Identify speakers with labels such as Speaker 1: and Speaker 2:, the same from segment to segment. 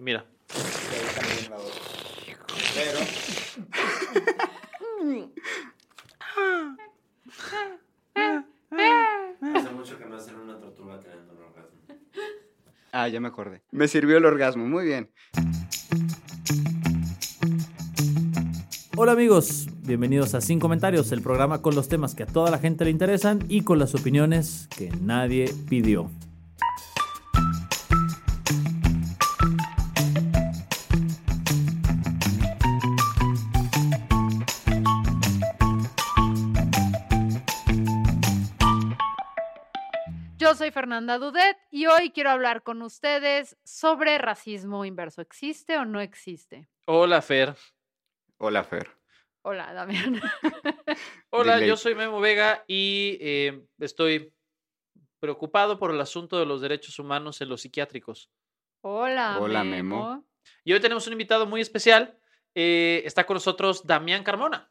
Speaker 1: Y mira,
Speaker 2: Hace mucho que no hacen una tortuga teniendo un orgasmo.
Speaker 3: Ah, ya me acordé. Me sirvió el orgasmo, muy bien.
Speaker 4: Hola amigos, bienvenidos a Sin Comentarios, el programa con los temas que a toda la gente le interesan y con las opiniones que nadie pidió.
Speaker 5: Soy Fernanda Dudet y hoy quiero hablar con ustedes sobre racismo inverso. ¿Existe o no existe?
Speaker 1: hola Fer.
Speaker 3: Hola, Fer.
Speaker 5: Hola, Damián.
Speaker 1: Hola,
Speaker 3: Dile.
Speaker 1: yo soy Memo Vega y eh, estoy preocupado por el asunto de los derechos humanos en los psiquiátricos.
Speaker 5: Hola,
Speaker 3: Hola,
Speaker 5: Memo.
Speaker 3: Memo.
Speaker 1: Y hoy tenemos un invitado muy especial. eh, está con nosotros Damián Carmona.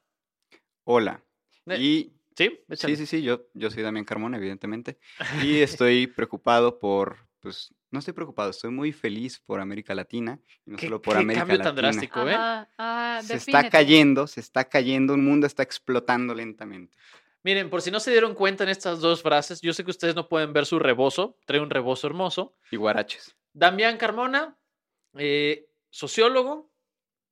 Speaker 3: Hola. Y
Speaker 1: ¿Sí? Échale.
Speaker 3: sí, sí, sí, yo, yo soy Damián Carmona, evidentemente. Y estoy preocupado por, pues, no estoy preocupado, estoy muy feliz por América Latina. Y no
Speaker 1: ¿Qué-
Speaker 3: solo por
Speaker 1: qué
Speaker 3: América
Speaker 1: cambio tan drástico, ¿eh?
Speaker 5: Ajá, ah,
Speaker 3: Se está cayendo, se está cayendo, un mundo está explotando lentamente.
Speaker 1: Miren, por si no se dieron cuenta en estas dos frases, yo sé que ustedes no pueden ver su rebozo, trae un rebozo hermoso.
Speaker 3: Y guaraches.
Speaker 1: Damián Carmona, eh, sociólogo,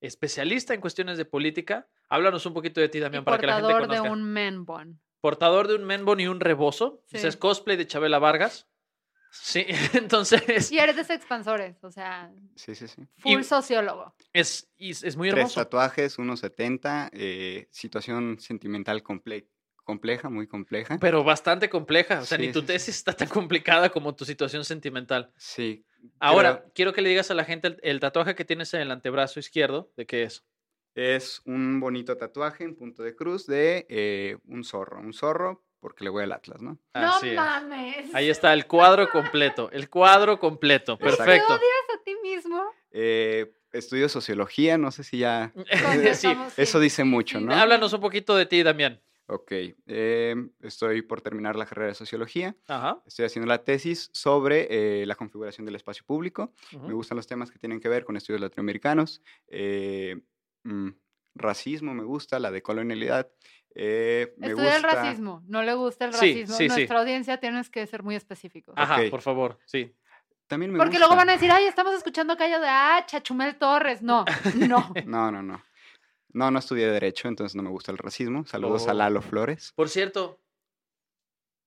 Speaker 1: especialista en cuestiones de política. Háblanos un poquito de ti, Damián, para que la gente
Speaker 5: portador de
Speaker 1: conozca.
Speaker 5: un men bun.
Speaker 1: Portador de un menbon y un rebozo.
Speaker 5: Sí.
Speaker 1: Es cosplay de Chabela Vargas. Sí, entonces
Speaker 5: Y eres de expansores, o sea,
Speaker 3: Sí, sí, sí.
Speaker 5: full
Speaker 1: Y-
Speaker 5: sociólogo.
Speaker 1: es, y es es muy
Speaker 3: Tres
Speaker 1: hermoso.
Speaker 3: tatuajes, 1.70, eh, situación sentimental comple- compleja, muy compleja.
Speaker 1: Pero bastante compleja. O sea, ni tu
Speaker 3: sí, sí.
Speaker 1: tesis está tan complicada como tu situación sentimental.
Speaker 3: Sí.
Speaker 1: Ahora, quiero que le digas a la gente el, el tatuaje que tienes en el antebrazo izquierdo, ¿de qué es?
Speaker 3: Es un bonito tatuaje en punto de cruz de eh, un zorro. Un zorro porque le voy al Atlas, ¿no?
Speaker 1: Así
Speaker 5: no
Speaker 1: es.
Speaker 5: mames.
Speaker 1: Ahí está el cuadro completo. El cuadro completo. Perfecto.
Speaker 5: ¿Te odias a ti mismo?
Speaker 3: Eh, estudio sociología, no sé si ya...
Speaker 1: sí.
Speaker 3: Eso dice mucho, ¿no?
Speaker 1: Háblanos un poquito de ti, Damián.
Speaker 3: Ok. eh, estoy por terminar la carrera de sociología.
Speaker 1: Ajá.
Speaker 3: Estoy haciendo la tesis sobre eh, la configuración del espacio público. Me gustan los temas que tienen que ver con estudios latinoamericanos. eh, mm, racismo me gusta, la decolonialidad. eh, me
Speaker 5: Estudia el
Speaker 3: gusta-
Speaker 5: racismo. No le gusta el racismo.
Speaker 1: sí, sí.
Speaker 5: Nuestra audiencia tienes que ser muy específico.
Speaker 1: Ajá, por favor, sí.
Speaker 3: También me
Speaker 5: Porque luego van a decir, ay, estamos escuchando callo de, ah, Chachumel Torres. No, no.
Speaker 3: No, no, no. No, no estudié Derecho, entonces no me gusta el racismo. Saludos a
Speaker 1: Oh.
Speaker 3: Lalo Flores.
Speaker 1: Por cierto,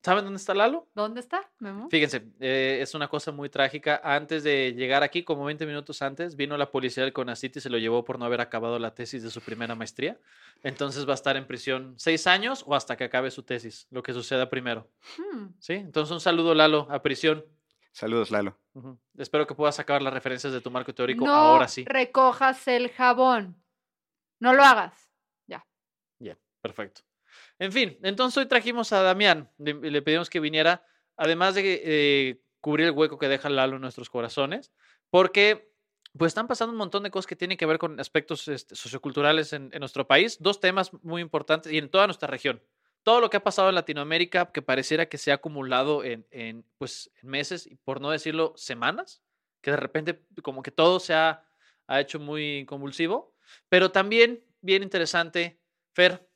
Speaker 1: ¿saben dónde está Lalo?
Speaker 5: ¿Dónde está, Memo?
Speaker 1: Fíjense, eh, es una cosa muy trágica. Antes de llegar aquí, como 20 minutos antes, vino la policía del CONACYT y se lo llevó por no haber acabado la tesis de su primera maestría. Entonces va a estar en prisión seis años o hasta que acabe su tesis, lo que suceda primero.
Speaker 5: Hmm.
Speaker 1: ¿Sí? Entonces un saludo, Lalo, a prisión.
Speaker 3: Saludos, Lalo.
Speaker 1: Espero que puedas acabar las referencias de tu marco teórico
Speaker 5: No
Speaker 1: ahora sí.
Speaker 5: recojas el jabón. No lo hagas.
Speaker 1: Ya, perfecto. En fin, entonces hoy trajimos a Damián. Le, le pedimos que viniera, además de eh, cubrir el hueco que deja Lalo en nuestros corazones, porque pues están pasando un montón de cosas que tienen que ver con aspectos este, socioculturales en, nuestro país. Dos temas muy importantes y en toda nuestra región. Todo lo que ha pasado en Latinoamérica, que pareciera que se ha acumulado en, en, pues, meses, y por no decirlo semanas, que de repente como que todo se ha, ha hecho muy convulsivo, pero también bien interesante, Fer,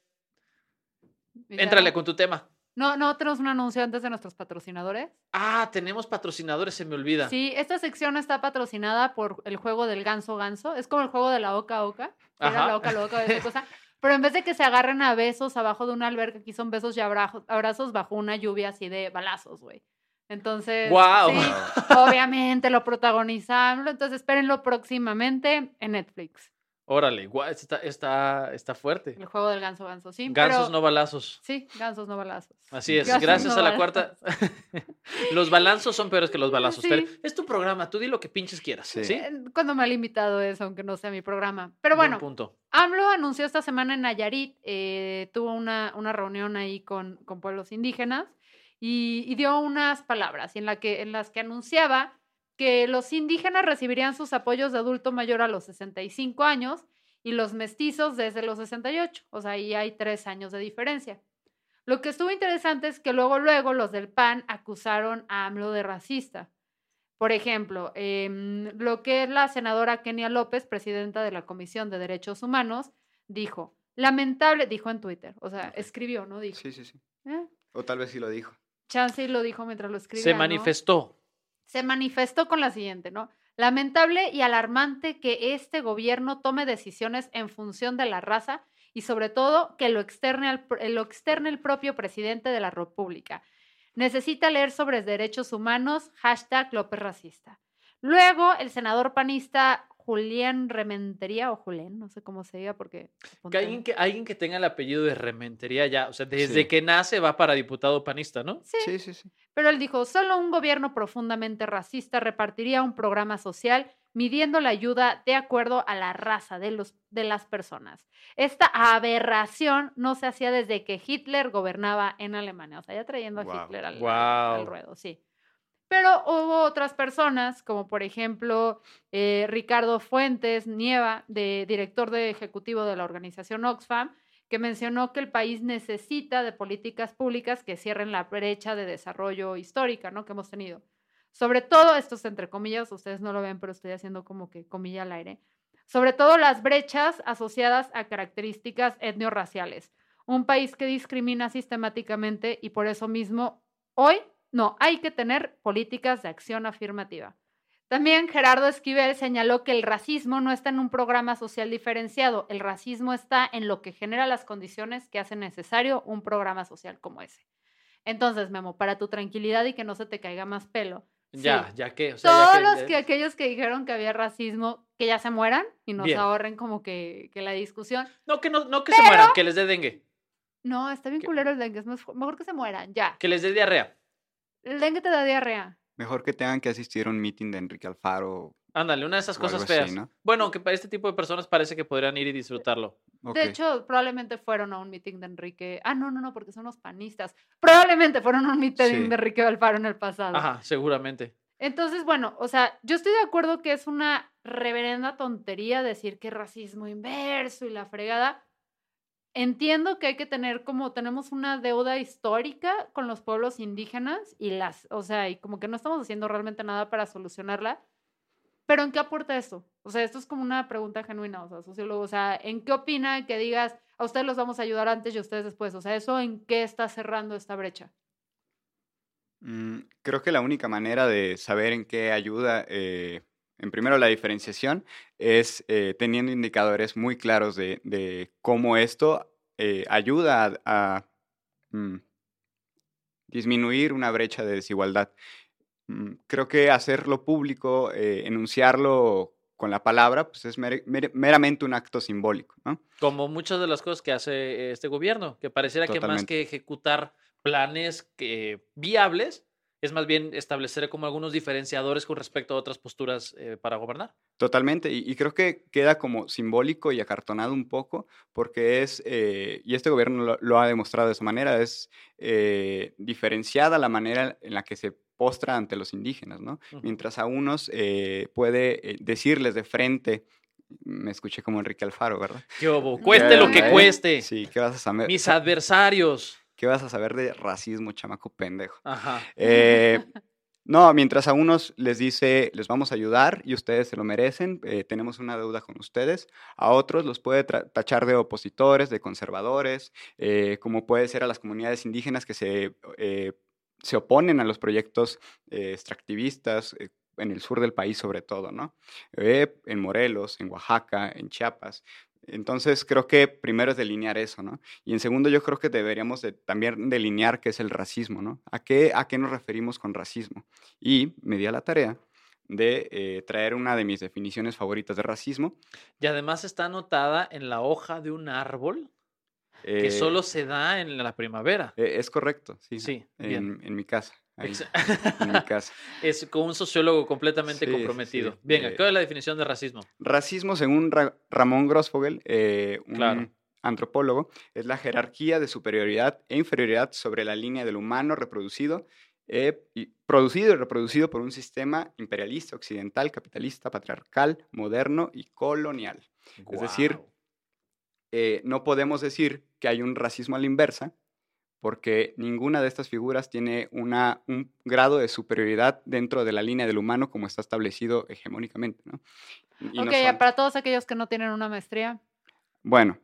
Speaker 1: Éntrale con tu tema.
Speaker 5: No, no tenemos un anuncio antes de nuestros patrocinadores.
Speaker 1: Ah, tenemos patrocinadores, se me olvida.
Speaker 5: Sí, esta sección está patrocinada por el juego del ganso ganso. Es como el juego de la oca oca. Era la oca loca, esa cosa. Pero en vez de que se agarren a besos abajo de una alberca, aquí son besos y abrazos bajo una lluvia así de balazos, güey. Entonces,
Speaker 1: ¡Guau!
Speaker 5: sí, obviamente lo protagonizamos. Entonces, espérenlo próximamente en Netflix.
Speaker 1: Órale, guau, está, está, está fuerte.
Speaker 5: El juego del ganso ganso, sí.
Speaker 1: Gansos
Speaker 5: pero-
Speaker 1: no balazos.
Speaker 5: Sí, gansos no balazos.
Speaker 1: Así es,
Speaker 5: Gansos,
Speaker 1: gracias
Speaker 5: no
Speaker 1: a la
Speaker 5: balazos.
Speaker 1: cuarta. los balanzos son peores que los balazos.
Speaker 5: Sí.
Speaker 1: Fer. es tu programa, tú di lo que pinches quieras. Sí.
Speaker 3: Sí.
Speaker 5: Cuando me han invitado eso, aunque no sea mi programa. Pero
Speaker 1: Buen
Speaker 5: bueno,
Speaker 1: punto.
Speaker 5: AMLO anunció esta semana en Nayarit, eh, tuvo una, una reunión ahí con, con pueblos indígenas y, y dio unas palabras en, la que, en las que anunciaba que los indígenas recibirían sus apoyos de adulto mayor a los 65 años y los mestizos desde los 68, o sea, ahí hay tres años de diferencia. Lo que estuvo interesante es que luego, luego los del PAN acusaron a AMLO de racista. Por ejemplo, em, lo que es la senadora Kenia López, presidenta de la Comisión de Derechos Humanos, dijo, lamentable, dijo en Twitter, o sea, escribió, ¿no? Dijo.
Speaker 3: Sí, sí, sí.
Speaker 5: ¿eh?
Speaker 3: O tal vez sí lo dijo.
Speaker 5: Chance lo dijo mientras lo escribía.
Speaker 1: Se
Speaker 5: ¿no? Se manifestó con la siguiente, ¿no? Lamentable y alarmante que este gobierno tome decisiones en función de la raza y sobre todo que lo externe, al lo el propio presidente de la República. Necesita leer sobre derechos humanos, hashtag López Racista. Luego, el senador panista Julián Rementería, o Julián, no sé cómo se diga porque...
Speaker 1: Que
Speaker 5: apunté-
Speaker 1: alguien, que alguien que tenga el apellido de Rementería ya, o sea, desde
Speaker 3: Sí.
Speaker 1: que nace va para diputado panista, ¿no?
Speaker 5: Sí,
Speaker 3: Sí, sí, sí.
Speaker 5: Pero él dijo, solo un gobierno profundamente racista repartiría un programa social midiendo la ayuda de acuerdo a la raza de, los, de las personas. Esta aberración no se hacía desde que Hitler gobernaba en Alemania. O sea, ya trayendo a. Hitler al ruedo, sí. Pero hubo otras personas, como por ejemplo eh, Ricardo Fuentes Nieva, de, director de ejecutivo de la organización Oxfam, que mencionó que el país necesita de políticas públicas que cierren la brecha de desarrollo histórica ¿no? que hemos tenido. Sobre todo, esto es entre comillas, ustedes no lo ven, pero estoy haciendo como que comilla al aire. Sobre todo las brechas asociadas a características etniorraciales. Un país que discrimina sistemáticamente y por eso mismo hoy no hay que tener políticas de acción afirmativa. También Gerardo Esquivel señaló que el racismo no está en un programa social diferenciado, el racismo está en lo que genera las condiciones que hacen necesario un programa social como ese. Entonces, Memo, para tu tranquilidad y que no se te caiga más pelo.
Speaker 1: Ya,
Speaker 5: sí,
Speaker 1: ya que. O sea, ya
Speaker 5: Todos
Speaker 1: que-
Speaker 5: los
Speaker 1: ya-
Speaker 5: que aquellos que dijeron que había racismo, que ya se mueran y nos
Speaker 1: Bien.
Speaker 5: ahorren como que, que la discusión.
Speaker 1: No, que no, no que se mueran, que les dé dengue.
Speaker 5: No, está bien
Speaker 1: ¿Qué?
Speaker 5: culero el dengue, es mejor que se mueran, ya.
Speaker 1: Que les dé diarrea.
Speaker 5: El dengue te da diarrea.
Speaker 3: Mejor que tengan que asistir a un meeting de Enrique Alfaro.
Speaker 1: Ándale, una de esas cosas
Speaker 3: así,
Speaker 1: feas.
Speaker 3: ¿no?
Speaker 1: Bueno, que para este tipo de personas parece que podrían ir y disfrutarlo.
Speaker 5: De hecho, probablemente fueron a un meeting de Enrique. Ah, no, no, no, porque son los panistas. Probablemente fueron a un meeting
Speaker 3: Sí.
Speaker 5: de Enrique Alfaro en el pasado.
Speaker 1: Ajá, seguramente.
Speaker 5: Entonces, bueno, o sea, yo estoy de acuerdo que es una reverenda tontería decir que racismo inverso y la fregada. Entiendo que hay que tener como tenemos una deuda histórica con los pueblos indígenas y las, o sea, y como que no estamos haciendo realmente nada para solucionarla. Pero ¿en qué aporta esto? O sea, esto es como una pregunta genuina, o sea, sociólogo, o sea, ¿en qué opina que digas a ustedes los vamos a ayudar antes y a ustedes después? O sea, ¿eso en qué está cerrando esta brecha?
Speaker 3: Mm, creo que la única manera de saber en qué ayuda, eh, en primero la diferenciación, es eh, teniendo indicadores muy claros de, de cómo esto eh, ayuda a, a, mm, disminuir una brecha de desigualdad. Mm, Creo que hacerlo público, eh, enunciarlo con la palabra, pues es meramente un acto simbólico, ¿no?
Speaker 1: Como muchas de las cosas que hace este gobierno, que pareciera que más que ejecutar planes que, viables, es más bien establecer como algunos diferenciadores con respecto a otras posturas eh, para gobernar.
Speaker 3: Totalmente, y, y creo que queda como simbólico y acartonado un poco, porque es, eh, y este gobierno lo, lo ha demostrado de esa manera, es eh, diferenciada la manera en la que se postra ante los indígenas, ¿no? Mientras a unos puede decirles de frente, me escuché como Enrique Alfaro, ¿verdad?
Speaker 1: ¿Qué hubo? Cueste lo que cueste.
Speaker 3: Sí, ¿qué vas a saber?
Speaker 1: Mis adversarios.
Speaker 3: ¿Qué vas a saber de racismo, chamaco pendejo?
Speaker 1: Ajá.
Speaker 3: Eh, no, mientras a unos les dice, les vamos a ayudar y ustedes se lo merecen, eh, tenemos una deuda con ustedes, a otros los puede tachar de opositores, de conservadores, eh, como puede ser a las comunidades indígenas que se, se oponen a los proyectos extractivistas. en el sur del país sobre todo, ¿no? Eh, en Morelos, en Oaxaca, en Chiapas. Entonces creo que primero es delinear eso, ¿no? Y en segundo yo creo que deberíamos de también delinear qué es el racismo, ¿no? ¿A qué, ¿A qué nos referimos con racismo? Y me di a la tarea de eh, traer una de mis definiciones favoritas de racismo.
Speaker 1: Y además está anotada en la hoja de un árbol que
Speaker 3: Eh,
Speaker 1: solo se da en la primavera.
Speaker 3: eh, es correcto, sí.
Speaker 1: Sí, bien.
Speaker 3: en, en mi casa. Ahí,
Speaker 1: Exa-
Speaker 3: en mi casa.
Speaker 1: Es con un sociólogo completamente
Speaker 3: Sí, sí,
Speaker 1: comprometido.
Speaker 3: sí.
Speaker 1: Venga,
Speaker 3: Eh,
Speaker 1: ¿cuál es la definición de racismo?
Speaker 3: Racismo, según Ra- Ramón Grossfogel, eh, un
Speaker 1: Claro.
Speaker 3: antropólogo, es la jerarquía de superioridad e inferioridad sobre la línea del humano reproducido, eh, y, producido y reproducido por un sistema imperialista, occidental, capitalista, patriarcal, moderno y colonial. Es decir. Eh, no podemos decir que hay un racismo a la inversa, porque ninguna de estas figuras tiene una, un grado de superioridad dentro de la línea del humano como está establecido hegemónicamente. ¿no? Y no
Speaker 5: ok,
Speaker 3: son-
Speaker 5: para todos aquellos que no tienen una maestría.
Speaker 3: Bueno,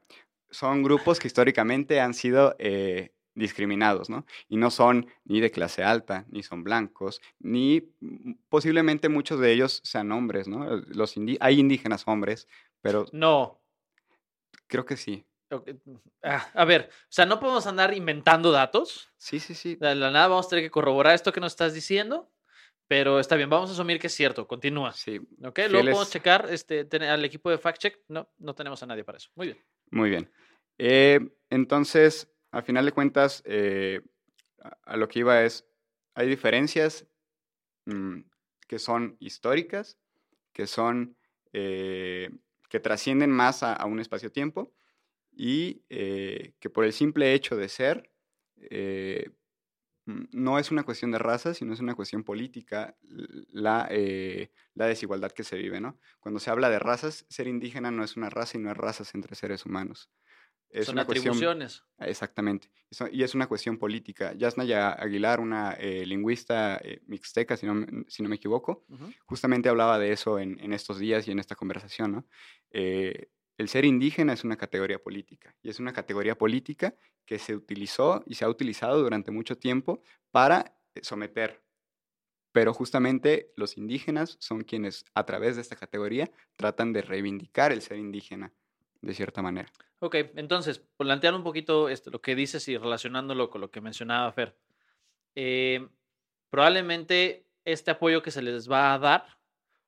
Speaker 3: son grupos que históricamente han sido eh, discriminados, ¿no? Y no son ni de clase alta, ni son blancos, ni posiblemente muchos de ellos sean hombres, ¿no? Los indi- hay indígenas hombres, pero
Speaker 1: No.
Speaker 3: creo que sí.
Speaker 1: Ah, A ver, o sea, no podemos andar inventando datos.
Speaker 3: Sí, sí, sí.
Speaker 1: De la nada vamos a tener que corroborar esto que nos estás diciendo. Pero está bien, vamos a asumir que es cierto. Continúa.
Speaker 3: Sí,
Speaker 1: ¿Ok? Luego podemos
Speaker 3: Fieles-
Speaker 1: checar este, al equipo de fact check. No, no tenemos a nadie para eso. Muy bien.
Speaker 3: Muy bien. Eh, entonces, al final de cuentas, eh, a, a lo que iba es, hay diferencias mm, que son históricas, que son, eh, que trascienden más a, a un espacio-tiempo y eh, que por el simple hecho de ser, eh, no es una cuestión de raza, sino es una cuestión política la, eh, la desigualdad que se vive, ¿no? Cuando se habla de razas, ser indígena no es una raza y no es razas entre seres humanos. Es
Speaker 1: Son
Speaker 3: una cuestión,
Speaker 1: atribuciones.
Speaker 3: exactamente, Eso- y es una cuestión política. Yasnaya Aguilar, una eh, lingüista eh, mixteca, si no, me- si no me equivoco, justamente hablaba de eso en, en estos días y en esta conversación, ¿no? El ser indígena es una categoría política y es una categoría política que se utilizó y se ha utilizado durante mucho tiempo para eh, someter. Pero justamente los indígenas son quienes a través de esta categoría tratan de reivindicar el ser indígena de cierta manera.
Speaker 1: Ok, entonces, plantear un poquito esto, lo que dices y relacionándolo con lo que mencionaba Fer. Eh, probablemente este apoyo que se les va a dar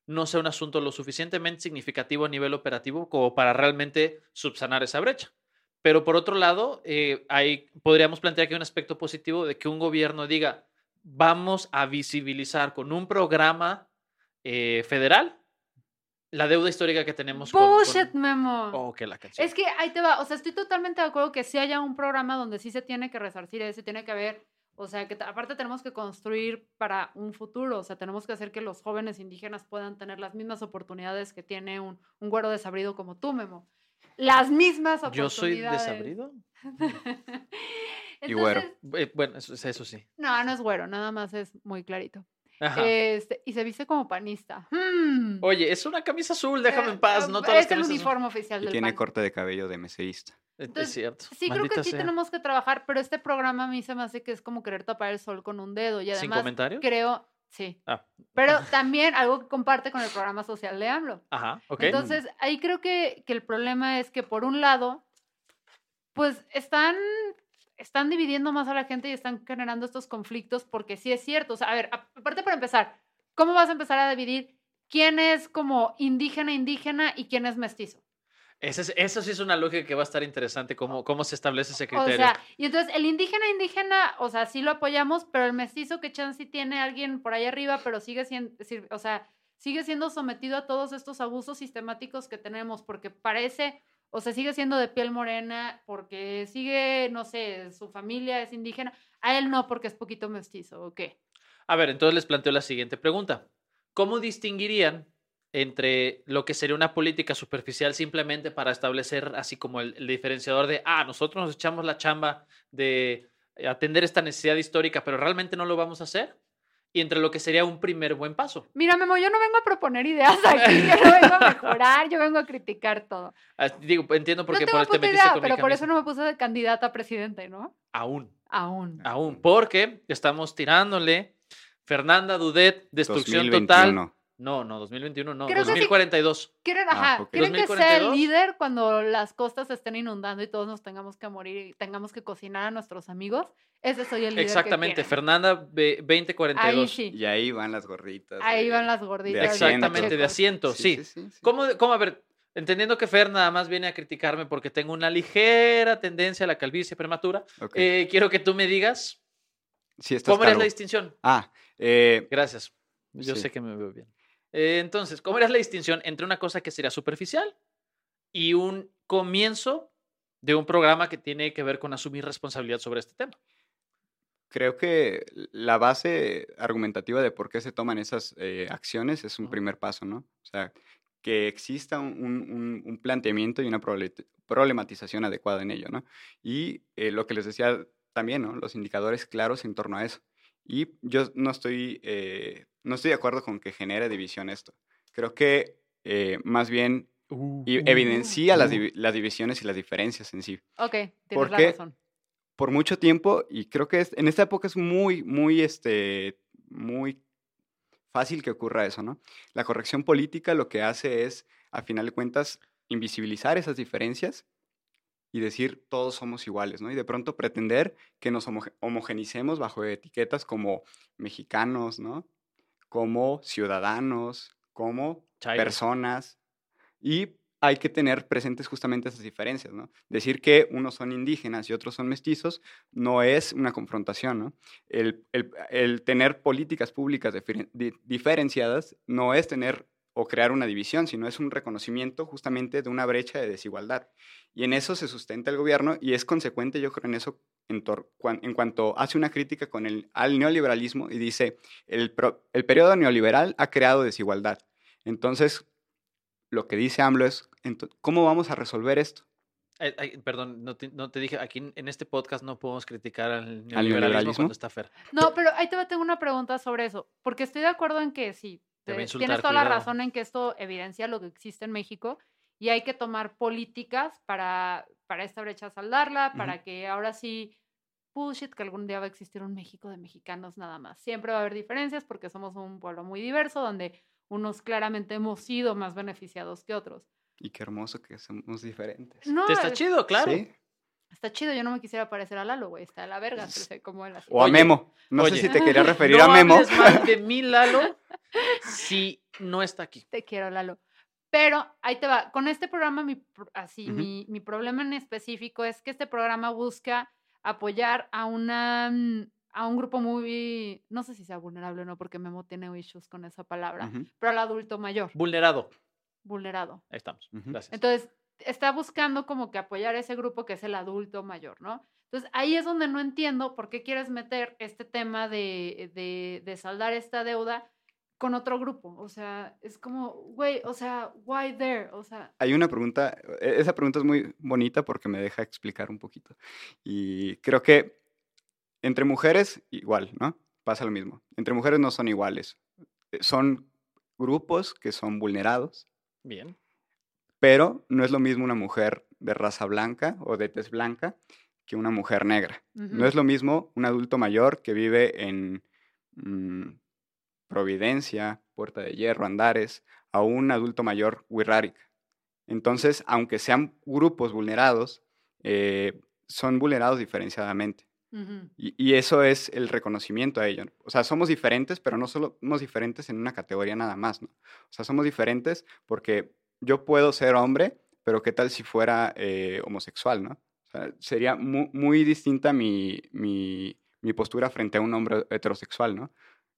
Speaker 1: no sea un asunto lo suficientemente significativo a nivel operativo como para realmente subsanar esa brecha. Pero por otro lado, eh, hay, podríamos plantear que hay un aspecto positivo de que un gobierno diga, vamos a visibilizar con un programa eh, federal la deuda histórica que tenemos con- con...
Speaker 5: Bullshit, Memo.
Speaker 1: Oh, que la canción.
Speaker 5: Es que ahí te va, o sea, estoy totalmente de acuerdo que sí haya un programa donde sí se tiene que resarcir, eso tiene que haber, o sea, que aparte tenemos que construir para un futuro, o sea, tenemos que hacer que los jóvenes indígenas puedan tener las mismas oportunidades que tiene un, un güero desabrido como tú, Memo. Las mismas
Speaker 1: Yo
Speaker 5: oportunidades.
Speaker 1: soy desabrido.
Speaker 3: Y güero.
Speaker 1: Eh, bueno, eso, eso sí.
Speaker 5: No, no es güero, nada más es muy clarito. Este, y se viste como panista. Hmm.
Speaker 1: Oye, es una camisa azul, déjame en
Speaker 5: Eh,
Speaker 1: paz. No todas las
Speaker 5: es el
Speaker 1: camisas son-
Speaker 5: uniforme oficial
Speaker 3: Y
Speaker 5: del
Speaker 3: tiene
Speaker 5: PAN.
Speaker 3: corte de cabello de meseísta.
Speaker 1: Es- Es
Speaker 5: Entonces,
Speaker 1: cierto.
Speaker 5: Sí, creo que sí
Speaker 1: sea.
Speaker 5: tenemos que trabajar, pero este programa a mí se me hace que es como querer tapar el sol con un dedo. Y
Speaker 1: ¿Sin comentarios?
Speaker 5: creo, sí.
Speaker 1: Ah,
Speaker 5: Pero también algo que comparte con el programa social de AMLO.
Speaker 1: ajá, ok.
Speaker 5: Entonces, ahí creo que, que el problema es que por un lado, pues están, están dividiendo más a la gente y están generando estos conflictos porque sí es cierto. O sea, a ver, aparte para empezar, ¿cómo vas a empezar a dividir quién es como indígena, indígena y quién es mestizo?
Speaker 1: Ese es- eso sí es una lógica que va a estar interesante, cómo, cómo se establece ese
Speaker 5: O
Speaker 1: criterio.
Speaker 5: sea, y entonces el indígena, indígena, o sea, sí lo apoyamos, pero el mestizo que chance tiene alguien por ahí arriba, pero sigue siendo, o sea, sigue siendo sometido a todos estos abusos sistemáticos que tenemos, porque parece, o sea, sigue siendo de piel morena, porque sigue, no sé, su familia es indígena, a él no, porque es poquito mestizo, ¿o qué?
Speaker 1: A ver, entonces les planteo la siguiente pregunta. ¿Cómo distinguirían entre lo que sería una política superficial simplemente para establecer así como el, el diferenciador de, ah, nosotros nos echamos la chamba de atender esta necesidad histórica, pero realmente no lo vamos a hacer? Y entre lo que sería un primer buen paso.
Speaker 5: Mira, Memo, yo no vengo a proponer ideas aquí, yo no vengo a mejorar, yo vengo a criticar todo.
Speaker 1: Ah, Digo, entiendo por
Speaker 5: no
Speaker 1: qué
Speaker 5: tengo
Speaker 1: por te
Speaker 5: puta
Speaker 1: metiste
Speaker 5: idea,
Speaker 1: con mi
Speaker 5: pero por eso no me puse de candidata a presidente, ¿no?
Speaker 1: Aún.
Speaker 5: Aún.
Speaker 1: Aún, porque estamos tirándole Fernanda Dudet, destrucción
Speaker 3: 2021.
Speaker 1: total, No, no, 2021 no,
Speaker 5: Creo que sí.
Speaker 1: 2042.
Speaker 5: ¿Quieren,
Speaker 3: Ah,
Speaker 5: ajá,
Speaker 3: ok.
Speaker 5: ¿quieren que sea el
Speaker 1: 2042?
Speaker 5: líder cuando las costas se estén inundando y todos nos tengamos que morir y tengamos que cocinar a nuestros amigos? Ese soy el líder. que
Speaker 1: Exactamente,
Speaker 5: quieren.
Speaker 1: Fernanda ve-
Speaker 5: Ahí
Speaker 1: 2042.
Speaker 5: sí.
Speaker 3: Y ahí van las gorditas.
Speaker 5: Ahí
Speaker 3: de-
Speaker 5: van las gorditas.
Speaker 3: asiento.
Speaker 1: Exactamente, de asiento, sí.
Speaker 3: sí, sí.
Speaker 1: ¿Cómo, cómo, a ver, entendiendo que Fer nada más viene a criticarme porque tengo una ligera tendencia a la calvicie prematura,
Speaker 3: Ok.
Speaker 1: eh, quiero que tú me digas cómo eres la distinción.
Speaker 3: Ah, eh,
Speaker 1: Gracias. Yo
Speaker 3: Sí.
Speaker 1: sé que me veo bien. Eh, entonces, ¿cómo eres la distinción entre una cosa que sería superficial y un comienzo de un programa que tiene que ver con asumir responsabilidad sobre este tema?
Speaker 3: creo que la base argumentativa de por qué se toman esas eh, acciones es un primer paso, ¿no? O sea, que exista un, un- planteamiento y una problematización adecuada en ello, ¿no? Y eh, lo que les decía también, ¿no? Los indicadores claros en torno a eso. Y yo no estoy, eh, no estoy de acuerdo con que genere división esto. Creo que eh, más bien y evidencia las, divi- las divisiones y las diferencias en sí.
Speaker 5: Ok, tienes
Speaker 3: ¿Por
Speaker 5: la razón.
Speaker 3: por mucho tiempo, y creo que es- en esta época es muy, muy, este, muy fácil que ocurra eso, ¿no? La corrección política lo que hace es, a final de cuentas, invisibilizar esas diferencias y decir todos somos iguales, ¿no? Y de pronto pretender que nos homoge- homogenicemos bajo etiquetas como mexicanos, ¿no? Como ciudadanos, como personas. Y hay que tener presentes justamente esas diferencias, ¿no? Decir que unos son indígenas y otros son mestizos no es una confrontación, ¿no? El, el- el tener políticas públicas diferen- di- diferenciadas no es tener o crear una división, sino es un reconocimiento justamente de una brecha de desigualdad. Y en eso se sustenta el gobierno y es consecuente, yo creo, en eso en, en cuanto hace una crítica con el, al neoliberalismo y dice, el, pro- el periodo neoliberal ha creado desigualdad. Entonces, lo que dice AMLO es, ¿cómo vamos a resolver esto?
Speaker 1: Eh, ay, perdón, no te, no te dije, aquí en- este podcast no podemos criticar al neoliberalismo,
Speaker 3: neoliberalismo?
Speaker 1: cuando está Fer.
Speaker 5: No, pero ahí te va, tengo una pregunta sobre eso, porque estoy de acuerdo en que sí,
Speaker 1: Te
Speaker 5: tienes toda la razón en que esto evidencia lo que existe en México y hay que tomar políticas para, para esta brecha saldarla, para que ahora sí, bullshit, que algún día va a existir un México de mexicanos nada más. Siempre va a haber diferencias porque somos un pueblo muy diverso donde unos claramente hemos sido más beneficiados que otros.
Speaker 3: Y qué hermoso que somos diferentes.
Speaker 5: No,
Speaker 1: Te está
Speaker 5: es-
Speaker 1: chido, claro.
Speaker 3: Sí.
Speaker 5: Está chido, yo no me quisiera parecer a Lalo, güey, está de la verga, pero sé cómo él así.
Speaker 3: O a
Speaker 1: Oye,
Speaker 3: Memo. No
Speaker 1: oye.
Speaker 3: sé si te quería referir
Speaker 1: no
Speaker 3: a Memo.
Speaker 1: hables mal de mí, Lalo, si no está aquí.
Speaker 5: Te quiero, Lalo. Pero ahí te va. Con este programa, mi, así, mi, mi problema en específico es que este programa busca apoyar a una mm, a un grupo muy, no sé si sea vulnerable o no, porque Memo tiene issues con esa palabra, pero al adulto mayor,
Speaker 1: Vulnerado.
Speaker 5: vulnerado.
Speaker 1: Ahí estamos. Gracias.
Speaker 5: Entonces, está buscando como que apoyar a ese grupo que es el adulto mayor, ¿no? Entonces, ahí es donde no entiendo por qué quieres meter este tema de, de, de saldar esta deuda con otro grupo. O sea, es como, güey, o sea, why there? O sea,
Speaker 3: Hay una pregunta, e- esa pregunta es muy bonita porque me deja explicar un poquito. Y creo que entre mujeres igual, ¿no? Pasa lo mismo. Entre mujeres no son iguales. Eh, Son grupos que son vulnerados,
Speaker 1: Bien.
Speaker 3: pero no es lo mismo una mujer de raza blanca o de tez blanca que una mujer negra. No es lo mismo un adulto mayor que vive en mm, Providencia, Puerta de Hierro, Andares, a un adulto mayor Wirrárica. Entonces, aunque sean grupos vulnerados, eh, son vulnerados diferenciadamente. Y, y eso es el reconocimiento a ello. O sea, somos diferentes, pero no solo somos diferentes en una categoría nada más, ¿no? O sea, somos diferentes porque yo puedo ser hombre, pero ¿qué tal si fuera eh, homosexual, no? O sea, sería mu- muy, distinta mi, mi, mi postura frente a un hombre heterosexual, ¿no?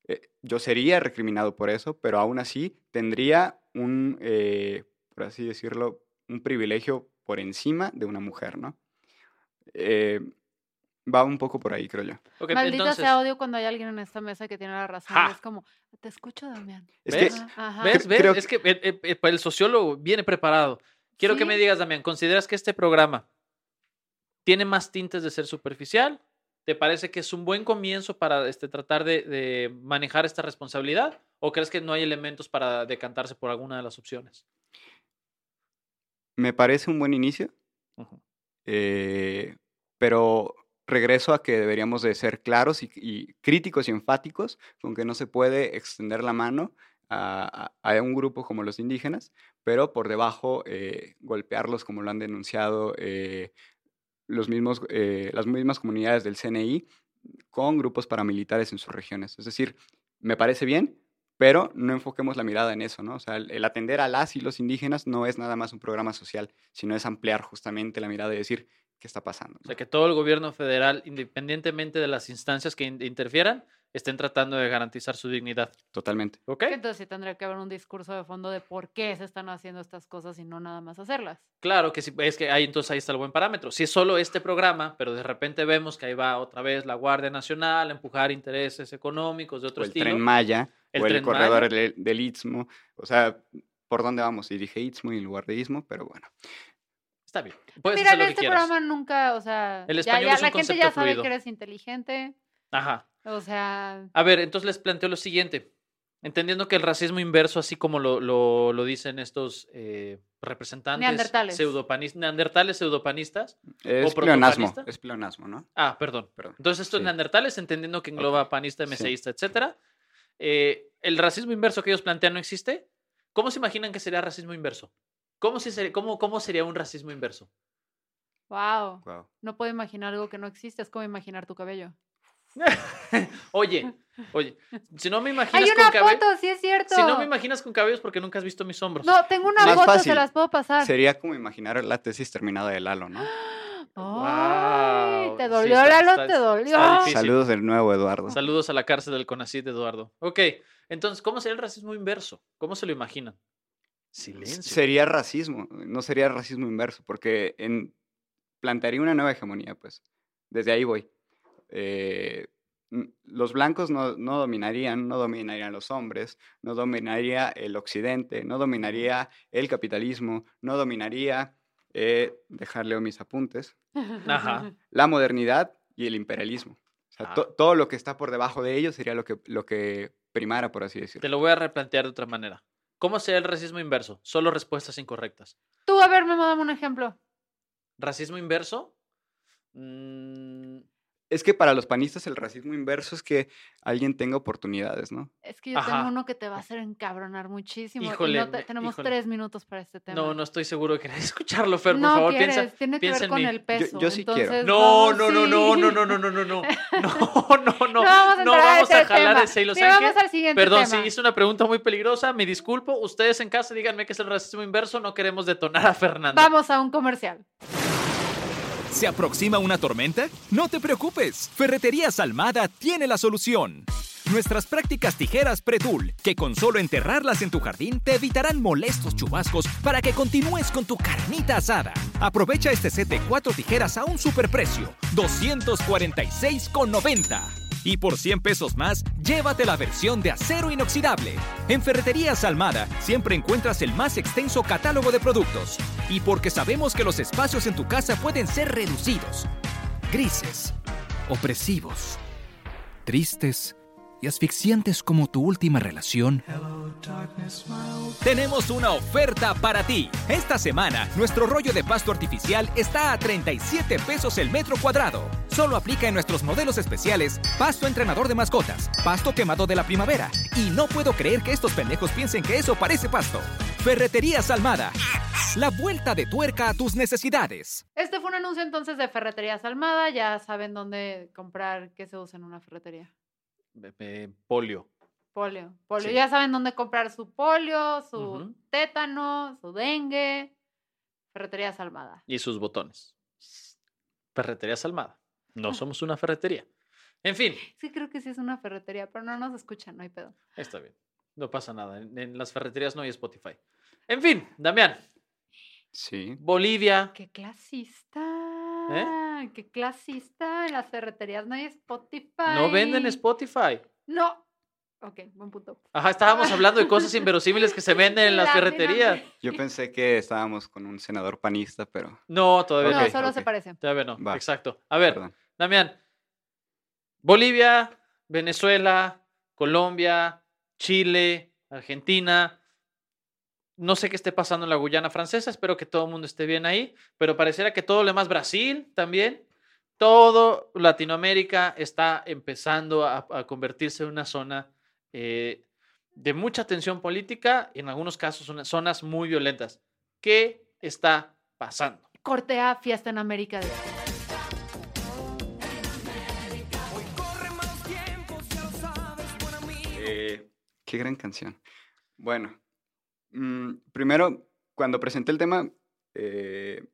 Speaker 3: Eh, yo sería recriminado por eso, pero aún así tendría un, eh, por así decirlo, un privilegio por encima de una mujer, ¿no? Eh, va un poco por ahí, creo yo.
Speaker 1: Ok,
Speaker 5: Maldita
Speaker 1: entonces,
Speaker 5: sea odio cuando hay alguien en esta mesa que tiene la razón.
Speaker 1: ¡Ja!
Speaker 5: Es como, te escucho, Damián.
Speaker 3: Es
Speaker 1: ¿Ves?
Speaker 3: que
Speaker 5: Ajá, ajá.
Speaker 1: ¿ves? ¿Ves?
Speaker 3: creo
Speaker 1: Es que eh, eh, eh, el sociólogo viene preparado. Quiero que me
Speaker 5: Sí.
Speaker 1: digas, Damián, ¿consideras que este programa tiene más tintes de ser superficial? ¿Te parece que es un buen comienzo para este, tratar de, de manejar esta responsabilidad? ¿O crees que no hay elementos para decantarse por alguna de las opciones?
Speaker 3: me parece un buen inicio, eh, pero regreso a que deberíamos de ser claros y, y críticos y enfáticos con que no se puede extender la mano a, a- a un grupo como los indígenas, pero por debajo eh, golpearlos como lo han denunciado eh, los mismos, eh, las mismas comunidades del CNI con grupos paramilitares en sus regiones. Es decir, me parece bien, pero no enfoquemos la mirada en eso, ¿no? O sea, el, el atender a las y los indígenas no es nada más un programa social, sino es ampliar justamente la mirada y decir qué está pasando.
Speaker 1: O
Speaker 3: ¿no?
Speaker 1: sea, que todo el gobierno federal, independientemente de las instancias que in- interfieran, estén tratando de garantizar su dignidad.
Speaker 3: Totalmente.
Speaker 1: ¿Ok?
Speaker 5: Entonces sí tendría que haber un discurso de fondo de por qué se están haciendo estas cosas y no nada más hacerlas.
Speaker 1: Claro que sí, es que ahí entonces ahí está el buen parámetro. Si es solo este programa, pero de repente vemos que ahí va otra vez la Guardia Nacional a empujar intereses económicos de
Speaker 3: O
Speaker 1: otro
Speaker 3: el
Speaker 1: estilo.
Speaker 3: tren Maya,
Speaker 1: El
Speaker 3: o el
Speaker 1: Tren
Speaker 3: corredor
Speaker 1: Maya.
Speaker 3: del, del Istmo. O sea, ¿por dónde vamos? Y dije Istmo en lugar de Istmo, pero bueno.
Speaker 1: Está bien. Puedes
Speaker 5: Mira,
Speaker 1: hacer
Speaker 5: en
Speaker 1: que
Speaker 5: este
Speaker 1: quieras.
Speaker 5: programa nunca, o sea,
Speaker 1: El
Speaker 5: ya,
Speaker 1: español
Speaker 5: ya
Speaker 1: es un
Speaker 5: la gente ya sabe que eres inteligente,
Speaker 1: Ajá.
Speaker 5: O sea,
Speaker 1: A ver, entonces les planteo lo siguiente. Entendiendo que el racismo inverso, así como lo, lo- lo dicen estos eh, representantes
Speaker 5: Neandertales.
Speaker 1: pseudopanis- neandertales pseudopanistas.
Speaker 3: Es
Speaker 1: ¿O
Speaker 3: pleonasmo, es pleonasmo, ¿no?
Speaker 1: Ah, perdón.
Speaker 3: Perdón.
Speaker 1: Entonces, estos
Speaker 3: Sí.
Speaker 1: neandertales, entendiendo que engloba panista,
Speaker 3: Sí.
Speaker 1: meseísta, etcétera, eh, el racismo inverso que ellos plantean no existe. ¿Cómo se imaginan que sería racismo inverso? ¿Cómo, se sería, cómo, cómo sería un racismo inverso?
Speaker 5: wow,
Speaker 3: Wow.
Speaker 5: no puedo imaginar algo que no existe, es como imaginar tu cabello.
Speaker 1: Oye, oye, si no me
Speaker 5: Hay
Speaker 1: imaginas
Speaker 5: una
Speaker 1: con cabello,
Speaker 5: foto, sí es cierto.
Speaker 1: si no me imaginas con cabellos porque nunca has visto mis hombros.
Speaker 5: No, tengo una
Speaker 3: Más
Speaker 5: foto, se
Speaker 3: fácil.
Speaker 5: las puedo pasar.
Speaker 3: Sería como imaginar la tesis terminada de Lalo, ¿no?
Speaker 5: Ay,
Speaker 1: Guau,
Speaker 5: te
Speaker 1: sí,
Speaker 5: dolió,
Speaker 1: está-
Speaker 5: Lalo,
Speaker 1: está-
Speaker 5: te dolió.
Speaker 3: Saludos del nuevo Eduardo.
Speaker 1: Saludos a la cárcel del CONACYT, Eduardo. Ok, entonces, ¿cómo sería el racismo inverso? ¿Cómo se lo imaginan? Silencio.
Speaker 3: Sería racismo, no sería racismo inverso, porque en, plantearía una nueva hegemonía, pues. Desde ahí voy. Eh, los blancos no, no dominarían, no dominarían los hombres, no dominaría el occidente, no dominaría el capitalismo, no dominaría, eh, dejar leo mis apuntes,
Speaker 1: Ajá.
Speaker 3: la modernidad y el imperialismo. O sea,
Speaker 1: Ah.
Speaker 3: to- todo lo que está por debajo de ellos sería lo que, lo que primara, por así decirlo.
Speaker 1: Te lo voy a replantear de otra manera. ¿Cómo sería el racismo inverso? Solo respuestas incorrectas.
Speaker 5: Tú, a ver, Memo, dame un ejemplo.
Speaker 1: ¿Racismo inverso? Mm,
Speaker 3: Es que para los panistas el racismo inverso es que alguien tenga oportunidades, ¿no?
Speaker 5: Es que yo
Speaker 1: Ajá.
Speaker 5: tengo uno que te va a hacer encabronar muchísimo. y
Speaker 1: Híjole,
Speaker 5: no te- tenemos
Speaker 1: híjole.
Speaker 5: tres minutos para este tema.
Speaker 1: no, no estoy seguro de querer escucharlo, Fer, por
Speaker 5: no
Speaker 1: favor,
Speaker 5: quieres,
Speaker 1: piensa.
Speaker 5: tiene que
Speaker 1: piensa
Speaker 5: ver
Speaker 1: en
Speaker 5: con
Speaker 1: mí.
Speaker 5: el peso.
Speaker 3: yo sí quiero.
Speaker 5: entonces
Speaker 1: No, no, no, no,
Speaker 5: sí.
Speaker 1: no, no, no, no, no, no, no, no, no,
Speaker 5: No vamos a, entrar a
Speaker 1: vamos
Speaker 5: ese
Speaker 1: a jalar ¿saben qué?
Speaker 5: vamos al siguiente
Speaker 1: Perdón,
Speaker 5: tema.
Speaker 1: si hice una pregunta muy peligrosa, me disculpo. Ustedes en casa díganme qué es el racismo inverso, no queremos detonar a Fernando.
Speaker 5: Vamos a un comercial.
Speaker 6: ¿Se aproxima una tormenta? No te preocupes, Ferretería Salmada tiene la solución. Nuestras prácticas tijeras Pretul, que con solo enterrarlas en tu jardín te evitarán molestos chubascos para que continúes con tu carnita asada. Aprovecha este set de cuatro tijeras a un superprecio, 246,90. Y por 100 pesos más, llévate la versión de acero inoxidable. En Ferretería Salmada siempre encuentras el más extenso catálogo de productos. Y porque sabemos que los espacios en tu casa pueden ser reducidos, grises, opresivos, tristes y asfixiantes como tu última relación. Tenemos una oferta para ti. Esta semana, nuestro rollo de pasto artificial está a 37 pesos el metro cuadrado. Solo aplica en nuestros modelos especiales Pasto entrenador de mascotas, Pasto quemado de la primavera. Y no puedo creer que estos pendejos piensen que eso parece pasto. Ferretería Salmada. La vuelta de tuerca a tus necesidades.
Speaker 5: Este fue un anuncio entonces de Ferretería Salmada. Ya saben dónde comprar qué se usa en una ferretería.
Speaker 1: Eh, eh, polio.
Speaker 5: Polio. Polio.
Speaker 1: Sí.
Speaker 5: Ya saben dónde comprar su polio, su tétano, su dengue. Ferretería Salmada.
Speaker 1: y sus botones. Ferretería Salmada. No somos una ferretería. En fin,
Speaker 5: Sí, creo que sí es una ferretería, pero no nos escuchan, no hay pedo.
Speaker 1: está bien. No pasa nada. En, en las ferreterías no hay Spotify. En fin, Damián,
Speaker 3: Sí.
Speaker 1: Bolivia.
Speaker 5: ¡Qué clasista! ¡Qué clasista! En las ferreterías no hay Spotify.
Speaker 1: No venden Spotify.
Speaker 5: No. Ok, buen punto.
Speaker 1: Ajá, estábamos hablando de cosas inverosímiles que se venden en las ferreterías.
Speaker 3: Yo pensé que estábamos con un senador panista, pero
Speaker 1: No, todavía
Speaker 5: No,
Speaker 1: no.
Speaker 5: solo
Speaker 3: ok.
Speaker 5: se parece.
Speaker 1: Todavía no.
Speaker 3: Va.
Speaker 1: Exacto. A ver,
Speaker 3: perdón.
Speaker 1: Damián. Bolivia, Venezuela, Colombia, Chile, Argentina. No sé qué esté pasando en la Guyana francesa, espero que todo el mundo esté bien ahí, pero pareciera que todo lo demás, Brasil también, todo Latinoamérica está empezando a, a convertirse en una zona eh, de mucha tensión política y en algunos casos son zonas muy violentas. ¿Qué está pasando?
Speaker 5: Corte A, fiesta en América del
Speaker 3: Eh, qué gran canción. Bueno, mm, primero, cuando presenté el tema, eh,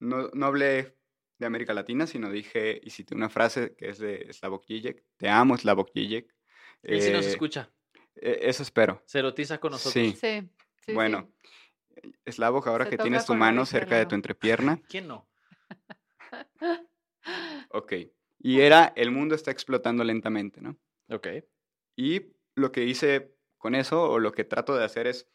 Speaker 3: no, no hablé de América Latina, sino dije, y cité una frase que es de Slavoj Žižek, te amo Slavoj Žižek.
Speaker 1: Él sí nos
Speaker 3: Eh,
Speaker 1: escucha,
Speaker 3: eh, Eso espero.
Speaker 1: se erotiza con nosotros.
Speaker 3: Sí.
Speaker 5: Sí. sí,
Speaker 3: bueno, Slavoj, ahora
Speaker 5: Se
Speaker 3: que tienes tu mano cerca de tu entrepierna,
Speaker 1: ¿Quién no?
Speaker 3: ok. Y era, el mundo está explotando lentamente, ¿no?
Speaker 1: Ok.
Speaker 3: Y lo que hice con eso, o lo que trato de hacer es,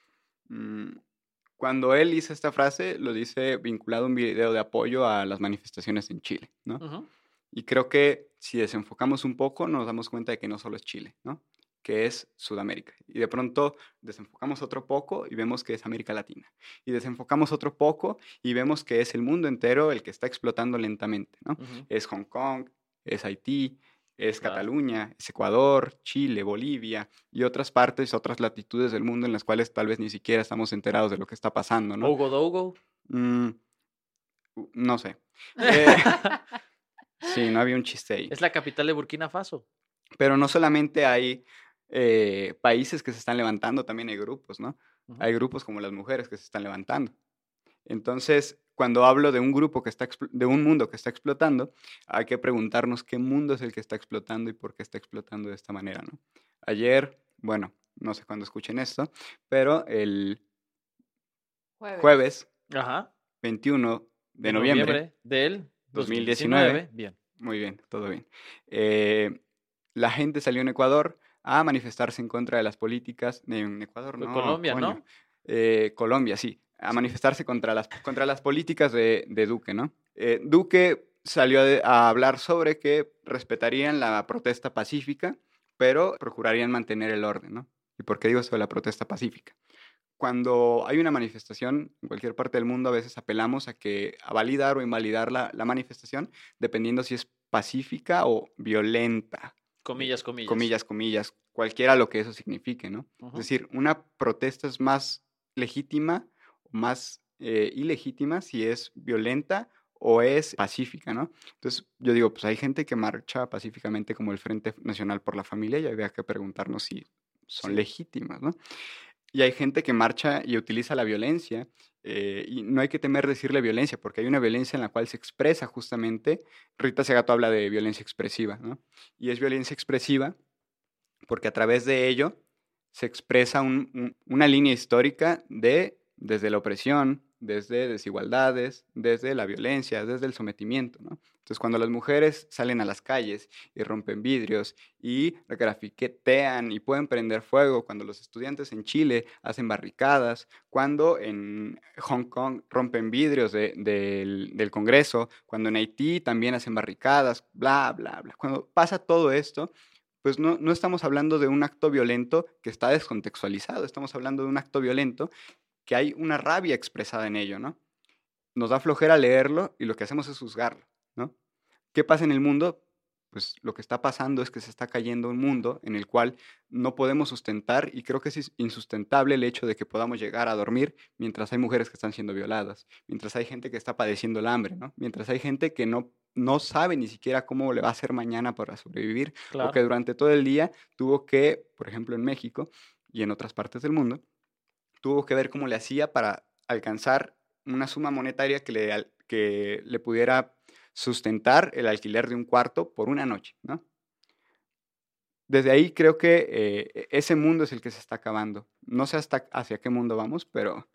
Speaker 3: cuando él dice esta frase, lo dice vinculado a un video de apoyo a las manifestaciones en Chile, ¿no? Y creo que si desenfocamos un poco, nos damos cuenta de que no solo es Chile, ¿no? Que es Sudamérica. Y de pronto desenfocamos otro poco y vemos que es América Latina. Y desenfocamos otro poco y vemos que es el mundo entero el que está explotando lentamente, ¿no? Es Hong Kong, es Haití, es
Speaker 1: Claro.
Speaker 3: Cataluña, es Ecuador, Chile, Bolivia y otras partes, otras latitudes del mundo en las cuales tal vez ni siquiera estamos enterados de lo que está pasando, ¿no?
Speaker 1: Ogo Dogo.
Speaker 3: Mm, no sé. Eh, sí, no había un chiste ahí.
Speaker 1: Es la capital de Burkina Faso.
Speaker 3: Pero no solamente hay eh, países que se están levantando, también hay grupos, ¿no? Hay grupos como las mujeres que se están levantando. Entonces, cuando hablo de un grupo que está, de un mundo que está explotando, hay que preguntarnos qué mundo es el que está explotando y por qué está explotando de esta manera, ¿no? Ayer, bueno, no sé cuándo escuchen esto, pero el
Speaker 5: Jueves.
Speaker 3: jueves
Speaker 1: Ajá.
Speaker 3: 21 de, noviembre,
Speaker 1: del
Speaker 3: 2019.
Speaker 1: Bien.
Speaker 3: muy bien, todo bien, eh, la gente salió en Ecuador a manifestarse en contra de las políticas, en Ecuador, no,
Speaker 1: Colombia, ¿no?
Speaker 3: Eh, Colombia, sí, a manifestarse contra las, contra las políticas de, de Duque, ¿no? Eh, Duque salió a, hablar sobre que respetarían la protesta pacífica, pero procurarían mantener el orden, ¿no? ¿Y por qué digo de la protesta pacífica? Cuando hay una manifestación en cualquier parte del mundo, a veces apelamos a que a validar o invalidar la, la manifestación, dependiendo si es pacífica o violenta
Speaker 1: Comillas, comillas.
Speaker 3: comillas, comillas, cualquiera lo que eso signifique, ¿no? Es decir, una protesta es más legítima más eh, ilegítima si es violenta o es pacífica, ¿no? Entonces, yo digo, pues hay gente que marcha pacíficamente como el Frente Nacional por la Familia y había que preguntarnos si son
Speaker 1: Sí.
Speaker 3: legítimas, ¿no? Y hay gente que marcha y utiliza la violencia eh, y no hay que temer decirle violencia porque hay una violencia en la cual se expresa justamente, Rita Segato habla de violencia expresiva, ¿no? Y es violencia expresiva porque a través de ello se expresa un- un- una línea histórica de desde la opresión, desde desigualdades, desde la violencia, desde el sometimiento. ¿no? Entonces, cuando las mujeres salen a las calles y rompen vidrios y grafiquetean y pueden prender fuego, cuando los estudiantes en Chile hacen barricadas, cuando en Hong Kong rompen vidrios de- del, del Congreso, cuando en Haití también hacen barricadas, bla, bla, bla. Cuando pasa todo esto, pues no, no estamos hablando de un acto violento que está descontextualizado, estamos hablando de un acto violento que hay una rabia expresada en ello, ¿no? Nos da flojera leerlo y lo que hacemos es juzgarlo, ¿no? ¿Qué pasa en el mundo? Pues lo que está pasando es que se está cayendo un mundo en el cual no podemos sustentar y creo que es ins- insustentable el hecho de que podamos llegar a dormir mientras hay mujeres que están siendo violadas, mientras hay gente que está padeciendo el hambre, ¿no? Mientras hay gente que no, no sabe ni siquiera cómo le va a hacer mañana para sobrevivir
Speaker 1: Claro.
Speaker 3: o que durante todo el día tuvo que, por ejemplo en México y en otras partes del mundo, tuvo que ver cómo le hacía para alcanzar una suma monetaria que le, que le pudiera sustentar el alquiler de un cuarto por una noche, ¿no? Desde ahí creo que eh, e- ese mundo es el que se está acabando. No sé hasta hacia qué mundo vamos, pero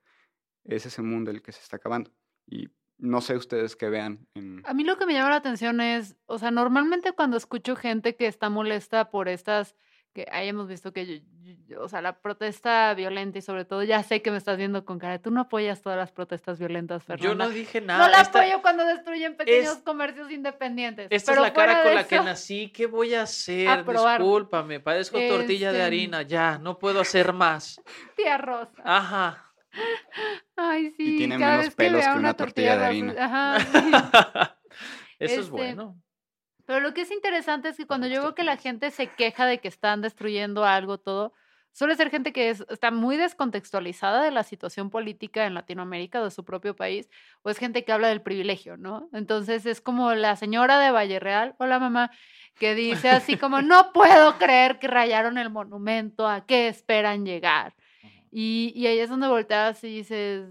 Speaker 3: es ese mundo el que se está acabando. Y no sé ustedes qué vean.
Speaker 5: A mí lo que me llama la atención es, o sea, normalmente cuando escucho gente que está molesta por estas, que ahí hemos visto que, yo- yo- o sea, la protesta violenta y sobre todo, ya sé que me estás viendo con cara, tú no apoyas todas las protestas violentas, Fernanda.
Speaker 1: Yo no dije nada.
Speaker 5: No la
Speaker 1: esta,
Speaker 5: apoyo cuando destruyen pequeños
Speaker 1: es-
Speaker 5: comercios independientes.
Speaker 1: esta es la cara con la que nací. ¿Qué voy a hacer?
Speaker 5: Aprobar.
Speaker 1: Discúlpame, parezco tortilla de
Speaker 5: Este-
Speaker 1: harina. Ya, no puedo hacer más.
Speaker 5: Tía Rosa.
Speaker 1: Ajá.
Speaker 5: Ay, sí.
Speaker 3: tiene
Speaker 5: cada
Speaker 3: menos
Speaker 5: vez
Speaker 3: pelos que una tortilla de harina.
Speaker 5: Ajá. sí.
Speaker 1: Eso es
Speaker 5: Este,
Speaker 1: bueno.
Speaker 5: Pero lo que es interesante es que cuando yo veo que la gente se queja de que están destruyendo algo, todo, suele ser gente que es- está muy descontextualizada de la situación política en Latinoamérica, de su propio país, o es gente que habla del privilegio, ¿no? Entonces es como la señora de Valle Real, hola mamá, que dice así como, no puedo creer que rayaron el monumento, ¿a qué esperan llegar? Y, y ahí es donde volteas y dices,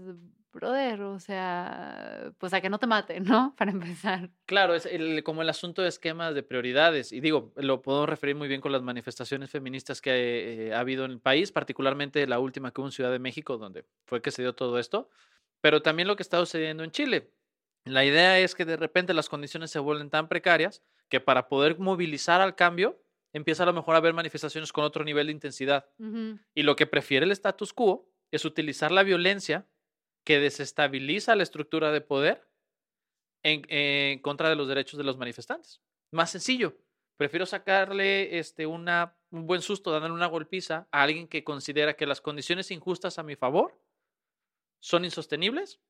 Speaker 5: brother, o sea, pues a que no te maten, ¿no? Para empezar.
Speaker 1: Claro, es el- como el asunto de esquemas de prioridades. Y digo, lo puedo referir muy bien con las manifestaciones feministas que eh, ha habido en el país, particularmente la última que hubo en Ciudad de México, donde fue que se dio todo esto, pero también lo que está sucediendo en Chile. La idea es que de repente las condiciones se vuelven tan precarias que para poder movilizar al cambio, empieza a lo mejor a haber manifestaciones con otro nivel de intensidad.
Speaker 5: Ujú.
Speaker 1: Y lo que prefiere el status quo es utilizar la violencia que desestabiliza la estructura de poder en, en contra de los derechos de los manifestantes. Más sencillo. Prefiero sacarle este, un buen susto, dándole una golpiza a alguien que considera que las condiciones injustas a mi favor son insostenibles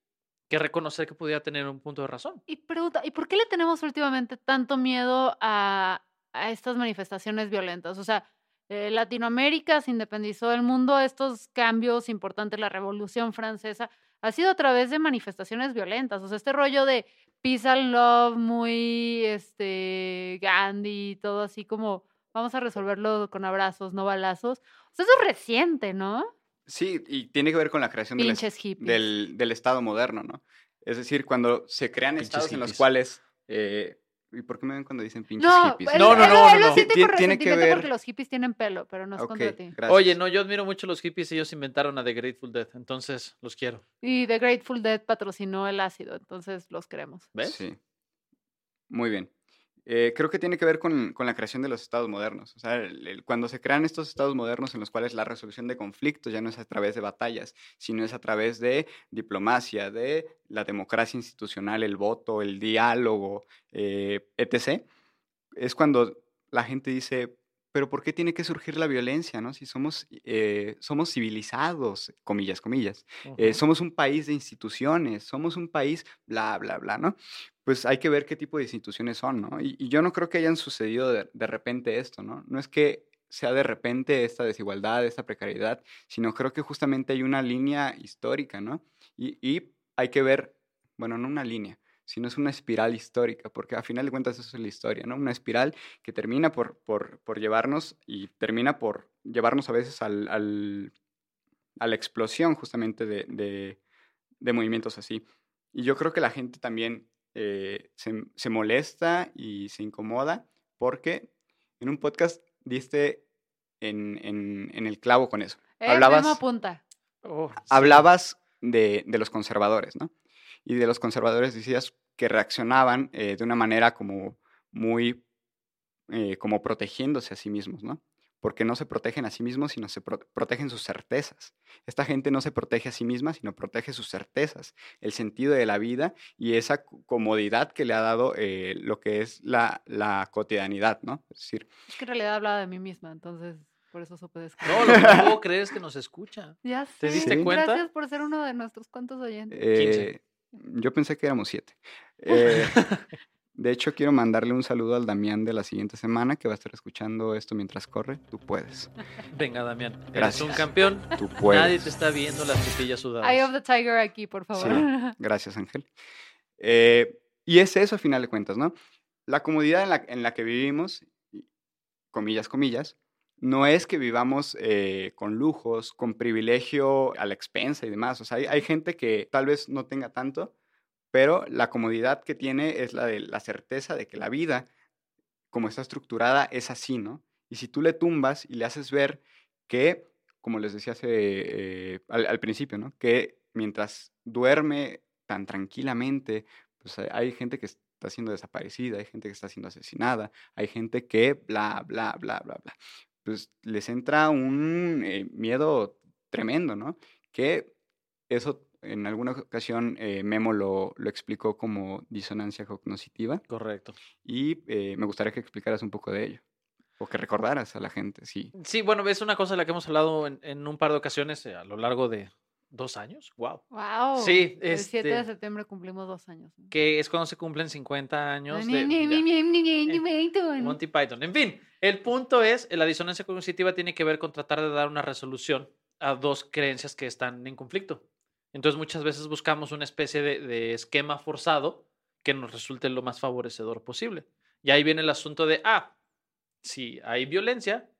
Speaker 1: que reconocer que pudiera tener un punto de razón.
Speaker 5: Y pregunta, ¿y por qué le tenemos últimamente tanto miedo a, a estas manifestaciones violentas? O sea, eh, Latinoamérica se independizó del mundo, estos cambios importantes, la Revolución Francesa, ha sido a través de manifestaciones violentas. O sea, este rollo de peace and love, muy este Gandhi, todo así como vamos a resolverlo con abrazos, no balazos. O sea, eso es reciente, ¿no?
Speaker 3: Sí, y tiene que ver con la creación del, del, del Estado moderno, ¿no? Es decir, cuando se crean
Speaker 1: Pinches
Speaker 3: estados en los cuales... eh, ¿Y por qué me ven cuando dicen pinches
Speaker 5: No,
Speaker 3: hippies?
Speaker 5: él-
Speaker 1: No, no,
Speaker 5: él-
Speaker 1: no,
Speaker 5: él
Speaker 1: no,
Speaker 5: lo
Speaker 1: no.
Speaker 5: siente
Speaker 3: Ti-
Speaker 5: por
Speaker 3: tiene que ver-
Speaker 5: porque los hippies tienen pelo, pero no es
Speaker 3: Ok,
Speaker 5: contra ti.
Speaker 3: gracias.
Speaker 1: Oye, no, yo admiro mucho a los hippies, ellos inventaron a The Grateful Dead, entonces los quiero.
Speaker 5: Y The Grateful Dead patrocinó el ácido, entonces los queremos.
Speaker 1: ¿Ves?
Speaker 3: Sí. Muy bien. Eh, creo que tiene que ver con, con la creación de los estados modernos. O sea, el- el- cuando se crean estos estados modernos en los cuales la resolución de conflictos ya no es a través de batallas, sino es a través de diplomacia, de la democracia institucional, el voto, el diálogo, eh, etc., es cuando la gente dice, pero ¿por qué tiene que surgir la violencia? ¿no? Si somos, eh, somos civilizados, comillas, comillas. Eh, somos un país de instituciones, somos un país bla, bla, bla, ¿no? Pues hay que ver qué tipo de instituciones son, ¿no? Y, y yo no creo que hayan sucedido de, de repente esto, ¿no? No es que sea de repente esta desigualdad, esta precariedad, sino creo que justamente hay una línea histórica, ¿no? Y, y hay que ver, bueno, no una línea, sino es una espiral histórica, porque a final de cuentas eso es la historia, ¿no? Una espiral que termina por, por, por llevarnos y termina por llevarnos a veces al, al- a la explosión justamente de, de- de movimientos así. Y yo creo que la gente también eh, se, se molesta y se incomoda porque en un podcast diste en, en- en el clavo con eso.
Speaker 5: Eh,
Speaker 3: Hablabas-
Speaker 5: Memo apunta.
Speaker 1: Oh, sí.
Speaker 3: Hablabas de, de los conservadores, ¿no? Y de los conservadores decías que reaccionaban eh, de una manera como muy, eh, como protegiéndose a sí mismos, ¿no? Porque no se protegen a sí mismos, sino se pro- protegen sus certezas. Esta gente no se protege a sí misma, sino protege sus certezas, el sentido de la vida y esa co- comodidad que le ha dado eh, lo que es la, la cotidianidad, ¿no? Es decir,
Speaker 5: Es que en realidad hablaba de mí misma, entonces por eso supe describir.
Speaker 1: No, lo que no puedo creer es que nos escucha.
Speaker 5: Ya sé.
Speaker 1: ¿Te
Speaker 3: diste
Speaker 1: cuenta?
Speaker 5: Gracias por ser uno de nuestros cuantos oyentes.
Speaker 3: Eh, yo pensé que éramos siete. Eh, de hecho, quiero mandarle un saludo al Damián de la siguiente semana que va a estar escuchando esto mientras corre. Tú puedes.
Speaker 1: Venga, Damián. Eres un campeón.
Speaker 3: Tú puedes.
Speaker 1: Nadie te está viendo las tetillas sudadas.
Speaker 5: Eye of the Tiger aquí, por favor.
Speaker 3: Sí, gracias, Ángel. Eh, y es eso, a final de cuentas, ¿no? La comodidad en la, en la que vivimos, comillas, comillas, no es que vivamos eh, con lujos, con privilegio a la expensa y demás. O sea, hay, gente que tal vez no tenga tanto, pero la comodidad que tiene es la de la certeza de que la vida, como está estructurada, es así, ¿no? Y si tú le tumbas y le haces ver que, como les decía hace, eh, al, principio, ¿no? Que mientras duerme tan tranquilamente, pues hay- hay gente que está siendo desaparecida, hay gente que está siendo asesinada, hay gente que bla, bla, bla, bla, bla. Pues les entra un eh, miedo tremendo, ¿no? Que eso en alguna ocasión eh, Memo lo, lo explicó como disonancia cognitiva
Speaker 1: Correcto.
Speaker 3: y eh, me gustaría que explicaras un poco de ello o que recordaras a la gente, sí.
Speaker 1: Sí, bueno, es una cosa de la que hemos hablado en, en un par de ocasiones a lo largo de, dos años. Wow.
Speaker 5: Wow.
Speaker 1: Sí,
Speaker 5: El 7 de
Speaker 1: este-
Speaker 5: septiembre cumplimos dos años. ¿no?
Speaker 1: Que es cuando se cumplen 50 años de Monty Python. En fin, el punto es, la disonancia cognitiva tiene que ver con tratar de dar una resolución a dos creencias que están en conflicto. Entonces muchas veces buscamos una especie de, de esquema forzado que nos resulte lo más favorecedor posible. Y ahí viene el asunto de, ah, si hay violencia,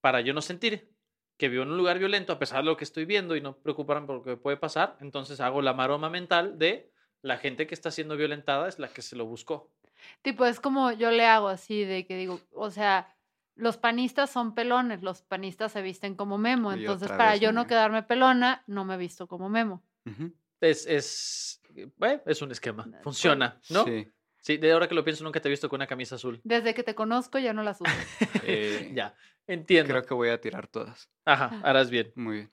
Speaker 1: para yo no sentir que vivo en un lugar violento a pesar de lo que estoy viendo y no preocuparme por lo que puede pasar, entonces hago la maroma mental de la gente que está siendo violentada es la que se lo buscó.
Speaker 5: Tipo, es como yo le hago así de que digo, o sea, los panistas son pelones, los panistas se visten como memo,
Speaker 3: Y
Speaker 5: entonces para
Speaker 3: vez,
Speaker 5: yo no quedarme pelona, no me visto como memo.
Speaker 1: Es, es, eh, bueno, es un esquema.
Speaker 5: Pues,
Speaker 1: Funciona, ¿no?
Speaker 3: Sí.
Speaker 1: Sí, de ahora que lo pienso, nunca te he visto con una camisa azul.
Speaker 5: Desde que te conozco ya no las uso.
Speaker 3: Eh,
Speaker 1: ya, entiendo.
Speaker 3: Creo que voy a tirar todas.
Speaker 1: Ajá, harás bien.
Speaker 3: Muy bien.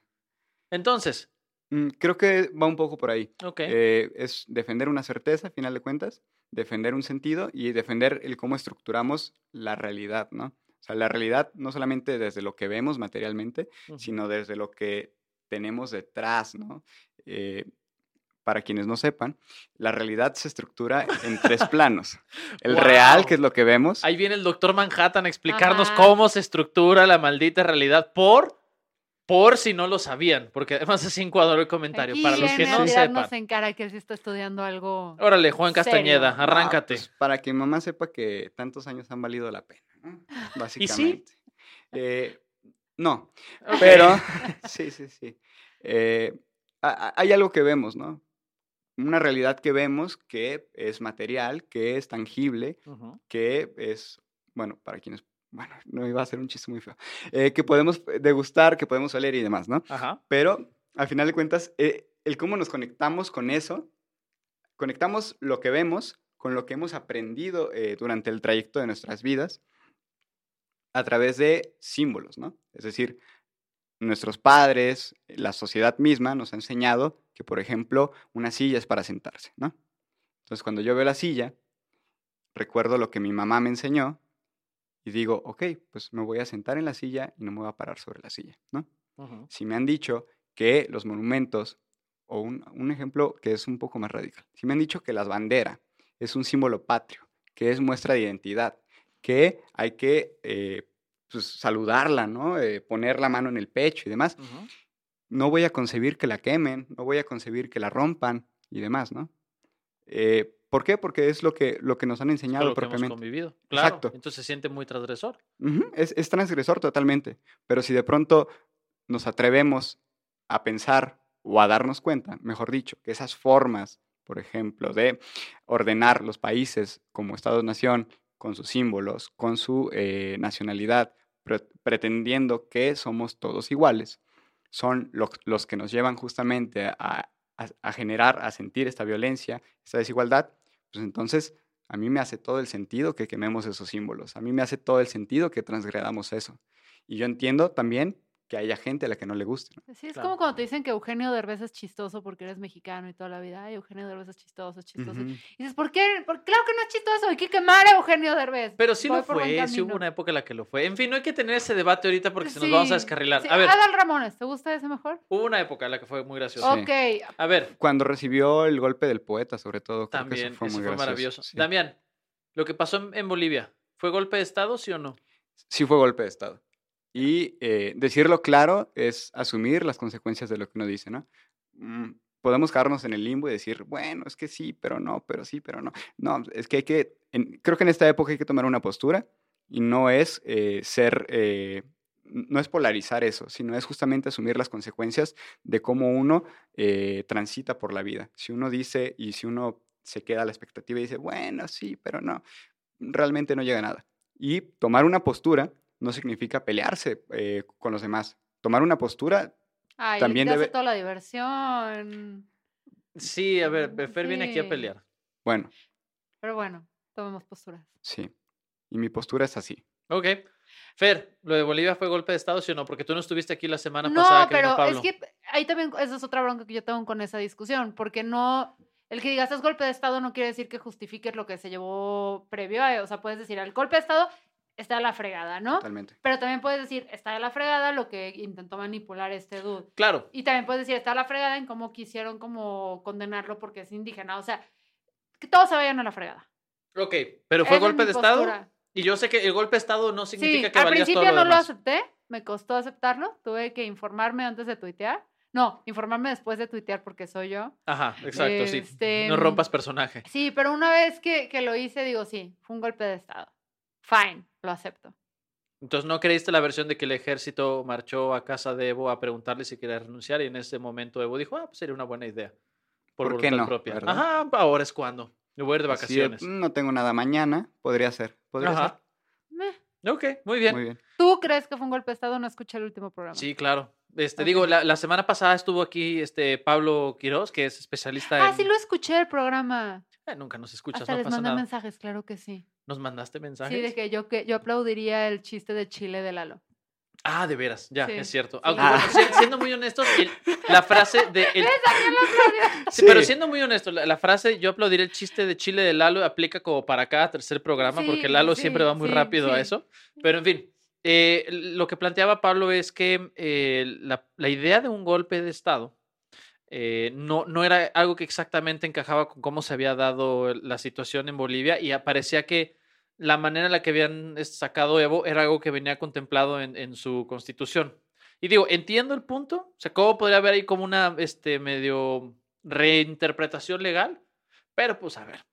Speaker 1: Entonces,
Speaker 3: Mm, Creo que va un poco por ahí.
Speaker 1: ok.
Speaker 3: Eh, es defender una certeza, a final de cuentas, defender un sentido y defender el cómo estructuramos la realidad, ¿no? O sea, la realidad no solamente desde lo que vemos materialmente, sino desde lo que tenemos detrás, ¿no? Eh, para quienes no sepan, la realidad se estructura en tres planos. El real, que es lo que vemos.
Speaker 1: Ahí viene el doctor Manhattan a explicarnos
Speaker 5: Ajá.
Speaker 1: cómo se estructura la maldita realidad por, por si no lo sabían, porque además así encuadró el comentario.
Speaker 5: Aquí
Speaker 1: Para los que no sepan.
Speaker 5: en cara que él sí está estudiando algo.
Speaker 1: Órale, Juan
Speaker 5: serio.
Speaker 1: Castañeda,
Speaker 5: Ah,
Speaker 1: arráncate.
Speaker 3: Ah, pues, para que mamá sepa que tantos años han valido la pena, ¿no? Básicamente. Eh, no, pero sí, sí, sí. Eh, hay algo que vemos, ¿no? Una realidad que vemos que es material, que es tangible, que es, bueno, para quienes, bueno, no iba a ser un chiste muy feo, eh, que podemos degustar, que podemos oler y demás, ¿no?
Speaker 1: Ajá.
Speaker 3: Pero al final de cuentas, eh, el cómo nos conectamos con eso, conectamos lo que vemos con lo que hemos aprendido eh, durante el trayecto de nuestras vidas a través de símbolos, ¿no? Es decir, nuestros padres, la sociedad misma nos ha enseñado que, por ejemplo, una silla es para sentarse, ¿no? Entonces, cuando yo veo la silla, recuerdo lo que mi mamá me enseñó y digo, ok, pues me voy a sentar en la silla y no me voy a parar sobre la silla, ¿no? Si me han dicho que los monumentos, o un, un ejemplo que es un poco más radical, si me han dicho que la bandera es un símbolo patrio, que es muestra de identidad, que hay que eh, pues, saludarla, ¿no? Eh, poner la mano en el pecho y demás. No voy a concebir que la quemen, no voy a concebir que la rompan y demás, ¿no? Eh, ¿Por qué? Porque es lo que, lo que nos han enseñado
Speaker 1: lo que hemos
Speaker 3: propiamente.
Speaker 1: convivido. Claro.
Speaker 3: Exacto.
Speaker 1: Entonces se siente muy transgresor.
Speaker 3: Es, es transgresor totalmente, pero si de pronto nos atrevemos a pensar o a darnos cuenta, mejor dicho, que esas formas, por ejemplo, de ordenar los países como Estados-nación, con sus símbolos, con su eh, nacionalidad, pre- pretendiendo que somos todos iguales, son lo- los que nos llevan justamente a generar, a sentir esta violencia, esta desigualdad, pues entonces a mí me hace todo el sentido que quememos esos símbolos. A mí me hace todo el sentido que transgredamos eso. Y yo entiendo también que haya gente a la que no le guste. ¿no?
Speaker 5: Sí, es
Speaker 1: Claro.
Speaker 5: como cuando te dicen que Eugenio Derbez es chistoso porque eres mexicano y toda la vida. Ay, Eugenio Derbez es chistoso, es chistoso. Y dices, ¿por qué? Por- claro que no es chistoso, hay que quemar a Eugenio Derbez.
Speaker 1: Pero sí
Speaker 5: Voy
Speaker 1: lo fue, sí hubo una época en la que lo fue. En fin, no hay que tener ese debate ahorita porque se nos vamos a
Speaker 5: Sí,
Speaker 1: descarrilar.
Speaker 5: sí.
Speaker 1: A ver,
Speaker 5: Adal Ramones, ¿te gusta ese mejor?
Speaker 1: hubo una época en la que fue muy gracioso.
Speaker 3: Sí.
Speaker 5: Ok,
Speaker 1: A ver,
Speaker 3: Cuando recibió el golpe del poeta, sobre todo, creo que
Speaker 1: también,
Speaker 3: eso fue muy gracioso.
Speaker 1: maravilloso.
Speaker 3: Sí.
Speaker 1: Damián, lo que pasó en, en Bolivia, ¿fue golpe de Estado, sí o no?
Speaker 3: Sí fue golpe de Estado. Y eh, decirlo claro es asumir las consecuencias de lo que uno dice, ¿no? Mm, podemos quedarnos en el limbo y decir, bueno, es que sí, pero no, pero sí, pero no. No, es que hay que, en- creo que en esta época hay que tomar una postura y no es eh, ser, eh, no es polarizar eso, sino es justamente asumir las consecuencias de cómo uno eh, transita por la vida. Si uno dice y si uno se queda a la expectativa y dice, bueno, sí, pero no, realmente no llega a nada. Y tomar una postura no significa pelearse eh, con los demás. Tomar una postura,
Speaker 5: Ay,
Speaker 3: También debe-
Speaker 5: toda la diversión.
Speaker 1: Sí, a ver,
Speaker 5: Mm,
Speaker 1: Fer viene aquí a
Speaker 5: sí.
Speaker 1: pelear.
Speaker 3: bueno,
Speaker 5: Pero bueno, tomemos posturas.
Speaker 3: sí. Y mi postura es así.
Speaker 1: Ok. Fer, ¿lo de Bolivia fue golpe de Estado, sí o no? Porque tú no estuviste aquí la semana
Speaker 5: No,
Speaker 1: pasada que vino
Speaker 5: pero
Speaker 1: Pablo.
Speaker 5: es que ahí también, esa es otra bronca que yo tengo con esa discusión, porque no, el que digas es golpe de Estado no quiere decir que justifiques lo que se llevó previo a, o sea, puedes decir, el golpe de Estado está de la fregada, ¿no?
Speaker 3: Totalmente.
Speaker 5: Pero también puedes decir, está de la fregada lo que intentó manipular este dude.
Speaker 1: Claro.
Speaker 5: Y también puedes decir, está de la fregada en cómo quisieron como condenarlo porque es indígena. O sea, que todos se vayan a la fregada.
Speaker 1: Ok, pero fue
Speaker 5: Esa
Speaker 1: golpe de Estado. Y yo sé que el golpe de Estado no significa
Speaker 5: Sí,
Speaker 1: que
Speaker 5: al
Speaker 1: valías todo
Speaker 5: principio
Speaker 1: lo
Speaker 5: no lo acepté, me costó aceptarlo, tuve que informarme antes de tuitear. No, informarme después de tuitear porque soy yo.
Speaker 1: Ajá, exacto, sí.
Speaker 5: Este,
Speaker 1: No rompas personaje.
Speaker 5: Sí, pero una vez que, que lo hice, digo, sí, fue un golpe de Estado. Fine, lo acepto.
Speaker 1: Entonces, ¿no creíste la versión de que el ejército marchó a casa de Evo a preguntarle si quería renunciar? Y en ese momento Evo dijo, ah, pues sería una buena idea. Por,
Speaker 3: ¿Por
Speaker 1: voluntad
Speaker 3: no,
Speaker 1: propia.
Speaker 3: verdad?
Speaker 1: Ajá, ahora es cuando. Me voy a ir de vacaciones.
Speaker 3: "Mm, no tengo nada mañana, podría ser. Podría
Speaker 1: Ajá.
Speaker 5: Meh.
Speaker 1: Ok, muy
Speaker 3: ser.
Speaker 1: bien.
Speaker 3: Muy bien.
Speaker 5: ¿Tú crees que fue un golpe de Estado? No escuché el último programa.
Speaker 1: Sí, claro. Este, digo, la, la semana pasada estuvo aquí este Pablo Quiroz, que es especialista
Speaker 5: Ah,
Speaker 1: en...
Speaker 5: sí lo escuché el programa.
Speaker 1: Eh, nunca nos escuchas,
Speaker 5: Hasta
Speaker 1: no
Speaker 5: les
Speaker 1: pasa
Speaker 5: mandé
Speaker 1: nada.
Speaker 5: mensajes, claro que sí.
Speaker 1: ¿Nos mandaste mensajes?
Speaker 5: Sí, de que yo, que yo aplaudiría el chiste de Chile de Lalo.
Speaker 1: Ah, de veras, ya,
Speaker 5: Sí,
Speaker 1: es cierto.
Speaker 5: sí.
Speaker 1: Aunque,
Speaker 3: Ah.
Speaker 1: bueno, si- siendo muy honestos, el- la frase de... el- Sí,
Speaker 3: Sí.
Speaker 1: pero siendo muy honesto, la, la frase yo aplaudiré el chiste de Chile de Lalo aplica como para cada tercer programa, porque Lalo
Speaker 5: sí,
Speaker 1: siempre va muy
Speaker 5: sí,
Speaker 1: rápido a eso. Pero en fin, eh, lo que planteaba Pablo es que eh, la, la idea de un golpe de Estado eh, no, no era algo que exactamente encajaba con cómo se había dado la situación en Bolivia y parecía que la manera en la que habían sacado Evo era algo que venía contemplado en, en su constitución. Y digo, entiendo el punto, o sea, cómo podría haber ahí como una este, medio reinterpretación legal, pero pues a ver,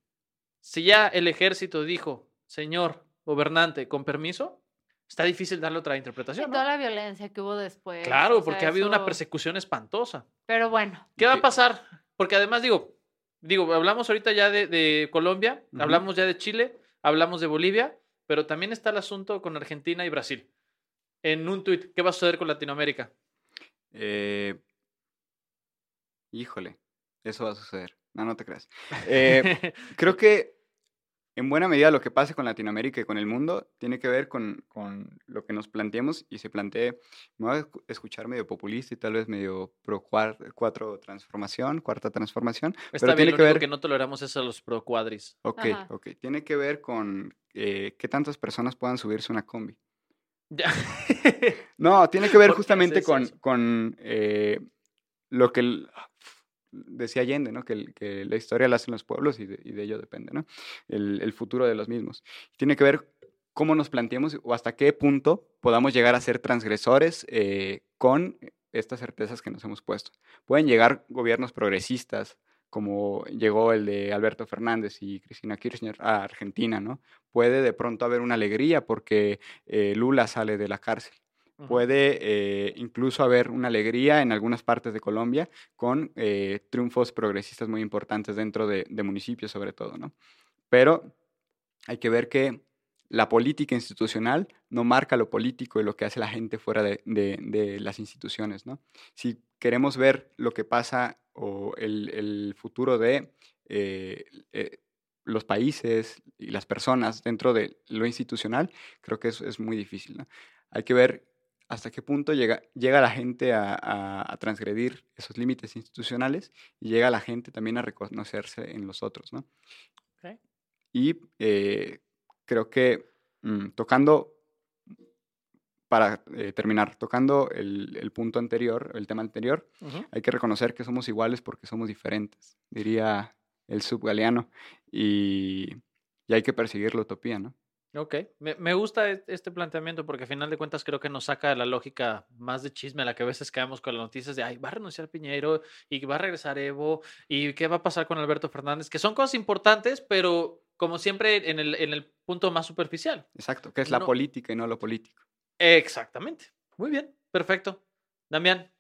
Speaker 1: si ya el ejército dijo, señor gobernante, con permiso, está difícil darle otra
Speaker 5: Y
Speaker 1: interpretación. ¿no?
Speaker 5: toda la violencia que hubo después.
Speaker 1: Claro,
Speaker 5: o sea,
Speaker 1: porque ha habido una persecución espantosa.
Speaker 5: Pero bueno,
Speaker 1: ¿Qué va a pasar? Porque además digo, digo, hablamos ahorita ya de, de Colombia, hablamos ya de Chile, hablamos de Bolivia, pero también está el asunto con Argentina y Brasil. En un tuit, ¿qué va a suceder con Latinoamérica?
Speaker 3: Eh, híjole, eso va a suceder. No, no te creas. Eh, creo que en buena medida lo que pase con Latinoamérica y con el mundo tiene que ver con, con lo que nos planteemos y se plantee, me voy a escu- escuchar medio populista y tal vez medio pro cuar- cuatro transformación, cuarta transformación,
Speaker 1: Está
Speaker 3: pero
Speaker 1: bien,
Speaker 3: tiene
Speaker 1: lo
Speaker 3: que
Speaker 1: único
Speaker 3: ver...
Speaker 1: que no toleramos es a los procuadris.
Speaker 3: Ok,
Speaker 5: Ajá.
Speaker 3: ok, tiene que ver con eh, qué tantas personas puedan subirse a una combi.
Speaker 1: Ya.
Speaker 3: No, tiene que ver
Speaker 1: ¿Por qué
Speaker 3: justamente con,
Speaker 1: eso?
Speaker 3: con eh, lo que el- decía Allende, ¿no? Que, la historia la hacen los pueblos y de, y ello depende, ¿no? El, el futuro de los mismos. Tiene que ver cómo nos planteamos o hasta qué punto podamos llegar a ser transgresores eh, con estas certezas que nos hemos puesto. Pueden llegar gobiernos progresistas, como llegó el de Alberto Fernández y Cristina Kirchner a Argentina, ¿no? Puede de pronto haber una alegría porque eh, Lula sale de la cárcel. Puede eh, incluso haber una alegría en algunas partes de Colombia con eh, triunfos progresistas muy importantes dentro de, municipios sobre todo, ¿no? Pero hay que ver que la política institucional no marca lo político y lo que hace la gente fuera de, las instituciones, ¿no? Si queremos ver lo que pasa o el, futuro de eh, eh, los países y las personas dentro de lo institucional, creo que eso es muy difícil, ¿no? Hay que ver hasta qué punto llega, llega la gente a, a- a transgredir esos límites institucionales y llega la gente también a reconocerse en los otros, ¿no? Y eh, creo que mm, tocando, para eh, terminar, tocando el, el punto anterior, el tema anterior, hay que reconocer que somos iguales porque somos diferentes, diría el subgaleano, y, y hay que perseguir la utopía, ¿no?
Speaker 1: Ok, me, me gusta e- este planteamiento porque a final de cuentas creo que nos saca de la lógica más de chisme a la que a veces caemos con las noticias de, ay, va a renunciar Piñero y va a regresar Evo y qué va a pasar con Alberto Fernández, que son cosas importantes, pero como siempre en el, en el punto más superficial.
Speaker 3: Exacto, que es la
Speaker 1: No.
Speaker 3: política y no lo político.
Speaker 1: Exactamente. Muy bien, perfecto. Damián,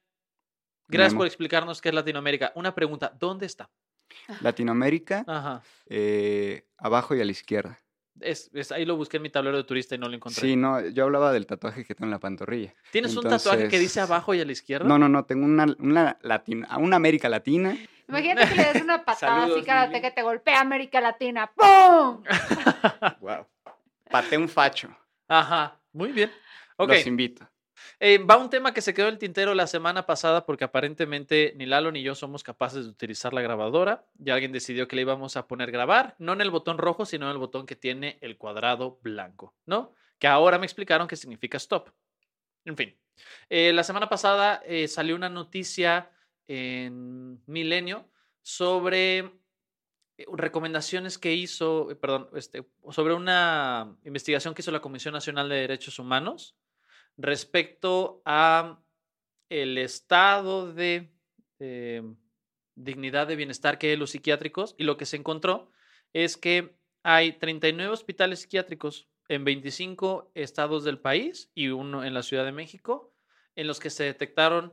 Speaker 1: gracias
Speaker 3: Memo.
Speaker 1: por explicarnos qué es Latinoamérica. Una pregunta, ¿dónde está?
Speaker 3: Latinoamérica,
Speaker 1: Ajá.
Speaker 3: eh, abajo y a la izquierda.
Speaker 1: Es, es- ahí lo busqué en mi tablero de turista y no lo encontré.
Speaker 3: Sí, no, yo hablaba del tatuaje que tengo en la pantorrilla.
Speaker 1: ¿Tienes un tatuaje que dice abajo y a la izquierda?
Speaker 3: No, no, no, tengo una, una, latina, una América Latina.
Speaker 5: imagínate que le des una patada
Speaker 1: Saludos,
Speaker 5: así karate que te golpea América Latina. ¡Pum!
Speaker 3: Wow. Paté un facho.
Speaker 1: Ajá, muy bien. Ok,
Speaker 3: Los invito.
Speaker 1: Eh, va un tema que se quedó en el tintero la semana pasada porque aparentemente ni Lalo ni yo somos capaces de utilizar la grabadora y alguien decidió que le íbamos a poner grabar, no en el botón rojo, sino en el botón que tiene el cuadrado blanco, ¿no? que ahora me explicaron que significa stop. En fin, eh, la semana pasada eh, salió una noticia en Milenio sobre recomendaciones que hizo, perdón, este, sobre una investigación que hizo la Comisión Nacional de Derechos Humanos respecto a el estado de eh, dignidad de bienestar que hay los psiquiátricos y lo que se encontró es que hay 39 hospitales psiquiátricos en 25 estados del país y uno en la Ciudad de México en los que se detectaron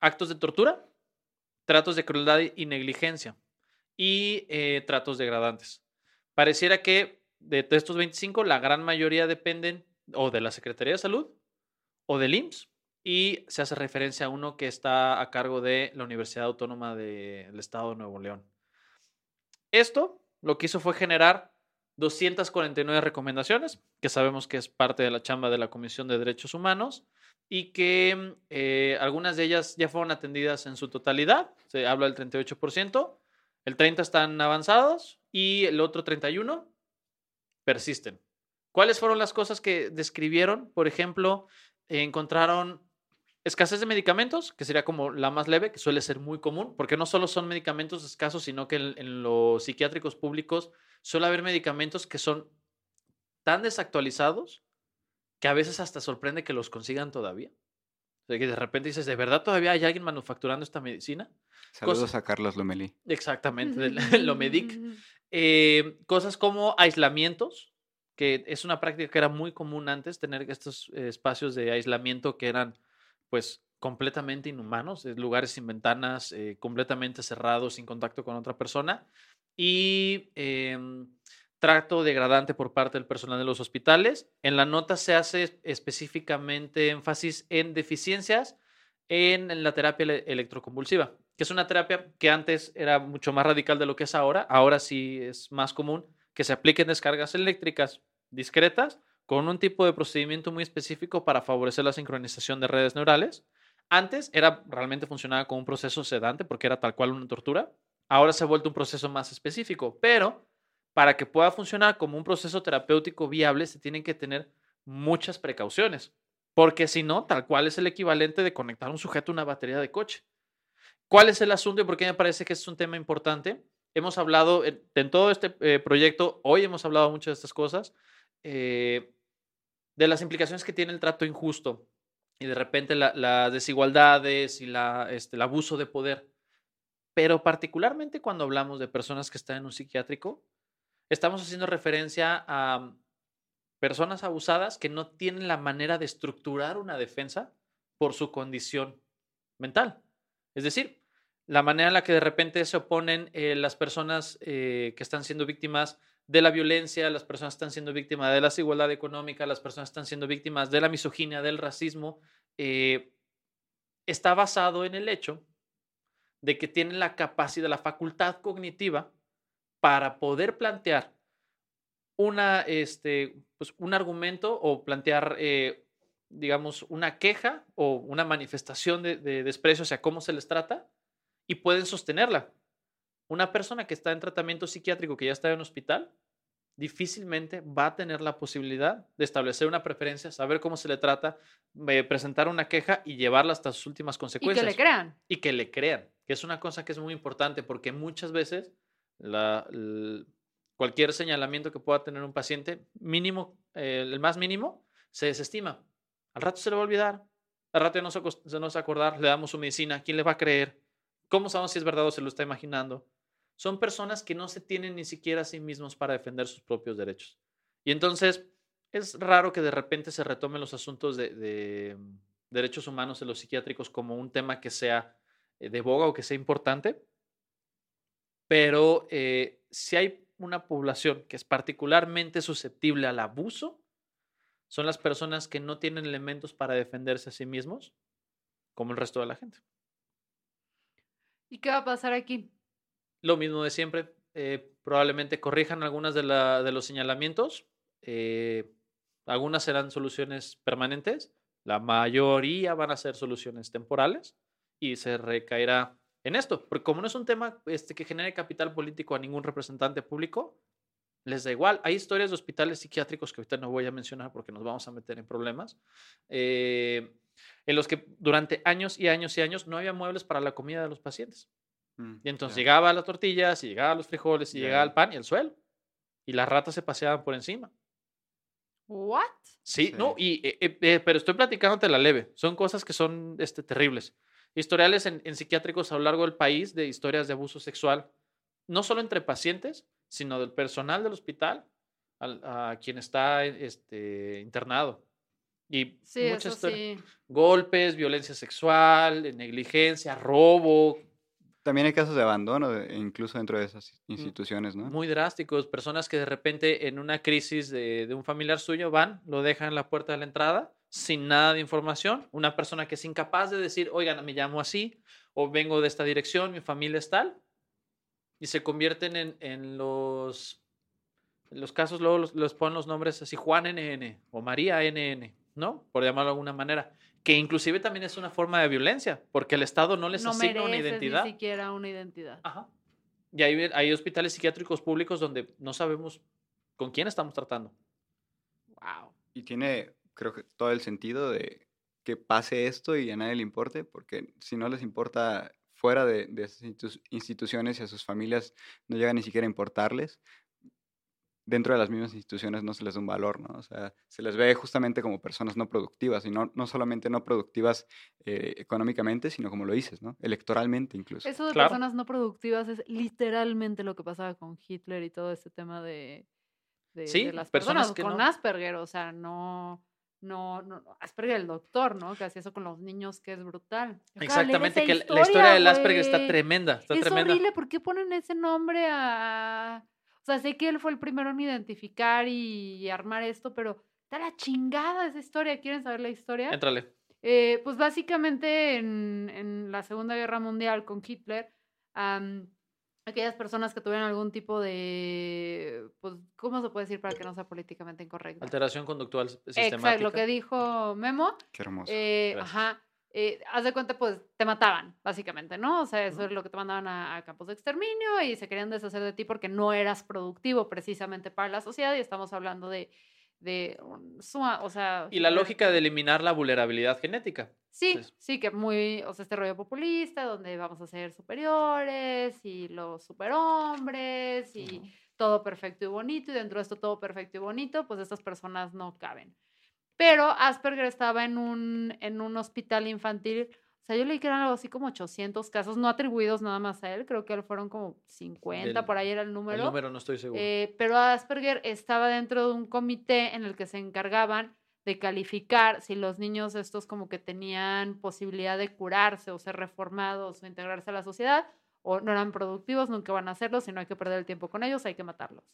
Speaker 1: actos de tortura, tratos de crueldad y negligencia y eh, tratos degradantes. Pareciera que de estos 25, la gran mayoría dependen o de la Secretaría de Salud o del IMSS y se hace referencia a uno que está a cargo de la Universidad Autónoma de- del Estado de Nuevo León. Esto lo que hizo fue generar 249 recomendaciones, que sabemos que es parte de la chamba de la Comisión de Derechos Humanos y que eh, algunas de ellas ya fueron atendidas en su totalidad, se habla del 38%, el 30% están avanzados y el otro 31% persisten. ¿Cuáles fueron las cosas que describieron? Por ejemplo, encontraron escasez de medicamentos, que sería como la más leve, que suele ser muy común, porque no solo son medicamentos escasos, sino que en, en los psiquiátricos públicos suele haber medicamentos que son tan desactualizados que a veces hasta sorprende que los consigan todavía. O sea, que de repente dices, ¿de verdad todavía hay alguien manufacturando esta medicina?
Speaker 3: Saludos
Speaker 1: Cosas-
Speaker 3: a Carlos Lomelí.
Speaker 1: Exactamente, del Lomedic. Eh, cosas como aislamientos, que es una práctica que era muy común antes, tener estos espacios de aislamiento que eran pues completamente inhumanos, eh, lugares sin ventanas, eh, completamente cerrados, sin contacto con otra persona, y em, trato degradante por parte del personal de los hospitales. En la nota se hace específicamente énfasis en deficiencias en, la terapia ele- electroconvulsiva, que es una terapia que antes era mucho más radical de lo que es ahora. Ahora sí es más común que se apliquen descargas eléctricas discretas con un tipo de procedimiento muy específico para favorecer la sincronización de redes neurales. Antes era realmente funcionaba como un proceso sedante porque era tal cual una tortura. Ahora se ha vuelto un proceso más específico, pero para que pueda funcionar como un proceso terapéutico viable se tienen que tener muchas precauciones, porque si no, tal cual es el equivalente de conectar un sujeto a una batería de coche. ¿Cuál es el asunto y por qué me parece que es un tema importante? Hemos hablado en, en todo este eh, proyecto, hoy hemos hablado mucho de estas cosas, eh, de las implicaciones que tiene el trato injusto y de repente la- las desigualdades y la, este, el abuso de poder. Pero particularmente cuando hablamos de personas que están en un psiquiátrico, estamos haciendo referencia a personas abusadas que no tienen la manera de estructurar una defensa por su condición mental. Es decir, la manera en la que de repente se oponen eh, las personas eh, que están siendo víctimas de la violencia, las personas están siendo víctimas de la desigualdad económica, las personas están siendo víctimas de la misoginia, del racismo, eh, está basado en el hecho de que tienen la capacidad, la facultad cognitiva para poder plantear una, este, pues, un argumento o plantear, eh, digamos, una queja o una manifestación de, de desprecio hacia cómo se les trata y pueden sostenerla. Una persona que está en tratamiento psiquiátrico, que ya está en hospital, difícilmente va a tener la posibilidad de establecer una preferencia, saber cómo se le trata, eh, presentar una queja y llevarla hasta sus últimas
Speaker 5: Y
Speaker 1: consecuencias
Speaker 5: que le crean.
Speaker 1: y que le crean, que es una cosa que es muy importante porque muchas veces la- cualquier señalamiento que pueda tener un paciente, mínimo, eh, el más mínimo, se desestima. Al rato se le va a olvidar, al rato ya no se, se nos va a acordar, le damos su medicina, ¿quién le va a creer? ¿Cómo sabemos si es verdad o se lo está imaginando? Son personas que no se tienen ni siquiera a sí mismos para defender sus propios derechos. Y entonces es raro que de repente se retomen los asuntos de, mm, derechos humanos en los psiquiátricos como un tema que sea eh, de boga o que sea importante, pero eh, si hay una población que es particularmente susceptible al abuso, son las personas que no tienen elementos para defenderse a sí mismos, como el resto de la gente.
Speaker 5: ¿Y qué va a pasar aquí?
Speaker 1: Lo mismo de siempre, eh, probablemente corrijan algunas de, los señalamientos, eh, algunas serán soluciones permanentes, la mayoría van a ser soluciones temporales y se recaerá en esto, porque como no es un tema este, que genere capital político a ningún representante público, les da igual. Hay historias de hospitales psiquiátricos que ahorita no voy a mencionar porque nos vamos a meter en problemas, eh, en los que durante años y años y años no había muebles para la comida de los pacientes.
Speaker 3: Mm,
Speaker 1: Y entonces
Speaker 3: ya.
Speaker 1: llegaba las tortillas, y llegaba los frijoles, y
Speaker 3: Ya.
Speaker 1: llegaba el pan y el suelo. Y las ratas se paseaban por encima.
Speaker 5: ¿What?
Speaker 1: Sí,
Speaker 3: Sí.
Speaker 1: no, y, eh, eh, eh, pero estoy platicándote la leve. Son cosas que son este, terribles. Historiales en, en psiquiátricos a lo largo del país de historias de abuso sexual, no solo entre pacientes, sino del personal del hospital al- a quien está este, internado. Y
Speaker 5: Sí,
Speaker 1: muchas
Speaker 5: sí.
Speaker 1: Golpes, violencia sexual, negligencia, robo,
Speaker 3: También hay casos de abandono, incluso dentro de esas instituciones, ¿no?
Speaker 1: muy drásticos. Personas que de repente en una crisis de, de un familiar suyo van, lo dejan en la puerta de la entrada sin nada de información. Una persona que es incapaz de decir, oigan, me llamo así, o vengo de esta dirección, mi familia es tal, y se convierten en, en los, en los casos, luego los, los ponen los nombres así, Juan NN o María NN, ¿no? Por llamarlo de alguna manera. Que inclusive también es una forma de violencia, porque el Estado no les
Speaker 5: no
Speaker 1: asigna una identidad.
Speaker 5: ni siquiera una identidad.
Speaker 1: Ajá. Y hay, hay hospitales psiquiátricos públicos donde no sabemos con quién estamos tratando.
Speaker 5: Wow.
Speaker 3: Y tiene, creo que todo el sentido de que pase esto y a nadie le importe, porque si no les importa fuera de, de esas institu- instituciones y a sus familias no llega ni siquiera a importarles, dentro de las mismas instituciones no se les da un valor, ¿no? O sea, se les ve justamente como personas no productivas, y no, no solamente no productivas eh, económicamente, sino como lo dices, ¿no? Electoralmente incluso.
Speaker 5: Eso de
Speaker 1: Claro.
Speaker 5: personas no productivas es literalmente lo que pasaba con Hitler y todo este tema de, de,
Speaker 1: Sí,
Speaker 5: de las
Speaker 1: personas
Speaker 5: personas,
Speaker 1: que
Speaker 5: con
Speaker 1: no-
Speaker 5: Asperger, o sea, no, no, Asperger el doctor, ¿no? Que hacía eso con los niños, que es brutal. Yo
Speaker 1: Exactamente, que la historia del Asperger está tremenda, está
Speaker 5: es
Speaker 1: tremenda.
Speaker 5: horrible, ¿por qué ponen ese nombre a...? O sea, sé que él fue el primero en identificar y armar esto, pero está la chingada esa historia. ¿Quieren saber la historia?
Speaker 1: Éntrale.
Speaker 5: Eh, pues básicamente en, en la Segunda Guerra Mundial con Hitler, am, aquellas personas que tuvieron algún tipo de, pues, ¿cómo se puede decir para que no sea políticamente incorrecto?
Speaker 1: Alteración conductual sistemática.
Speaker 5: Exacto, lo que dijo Memo.
Speaker 3: Qué hermoso.
Speaker 5: eh, ajá. Eh, haz de cuenta, pues te mataban, básicamente, ¿no? O sea, eso es lo que te mandaban a, a campos de exterminio y se querían deshacer de ti porque no eras productivo precisamente para la sociedad y estamos hablando de, de suma- o sea...
Speaker 1: Y la lógica de eliminar la vulnerabilidad genética.
Speaker 5: Sí,
Speaker 1: Entonces-
Speaker 5: sí, que muy, o sea, este rollo populista, donde vamos a ser superiores y los superhombres y todo perfecto y bonito, y dentro de esto todo perfecto y bonito, pues estas personas no caben. Pero Asperger estaba en un, en un hospital infantil, o sea, yo leí que eran algo así como 800 casos, no atribuidos nada más a él, creo que fueron como 50,
Speaker 1: Del-
Speaker 5: por ahí era el
Speaker 1: El
Speaker 5: número.
Speaker 1: número no estoy seguro.
Speaker 5: Eh, pero Asperger estaba dentro de un comité en el que se encargaban de calificar si los niños estos como que tenían posibilidad de curarse o ser reformados o integrarse a la sociedad o no eran productivos, nunca van a hacerlo, si no hay que perder el tiempo con ellos, hay que matarlos.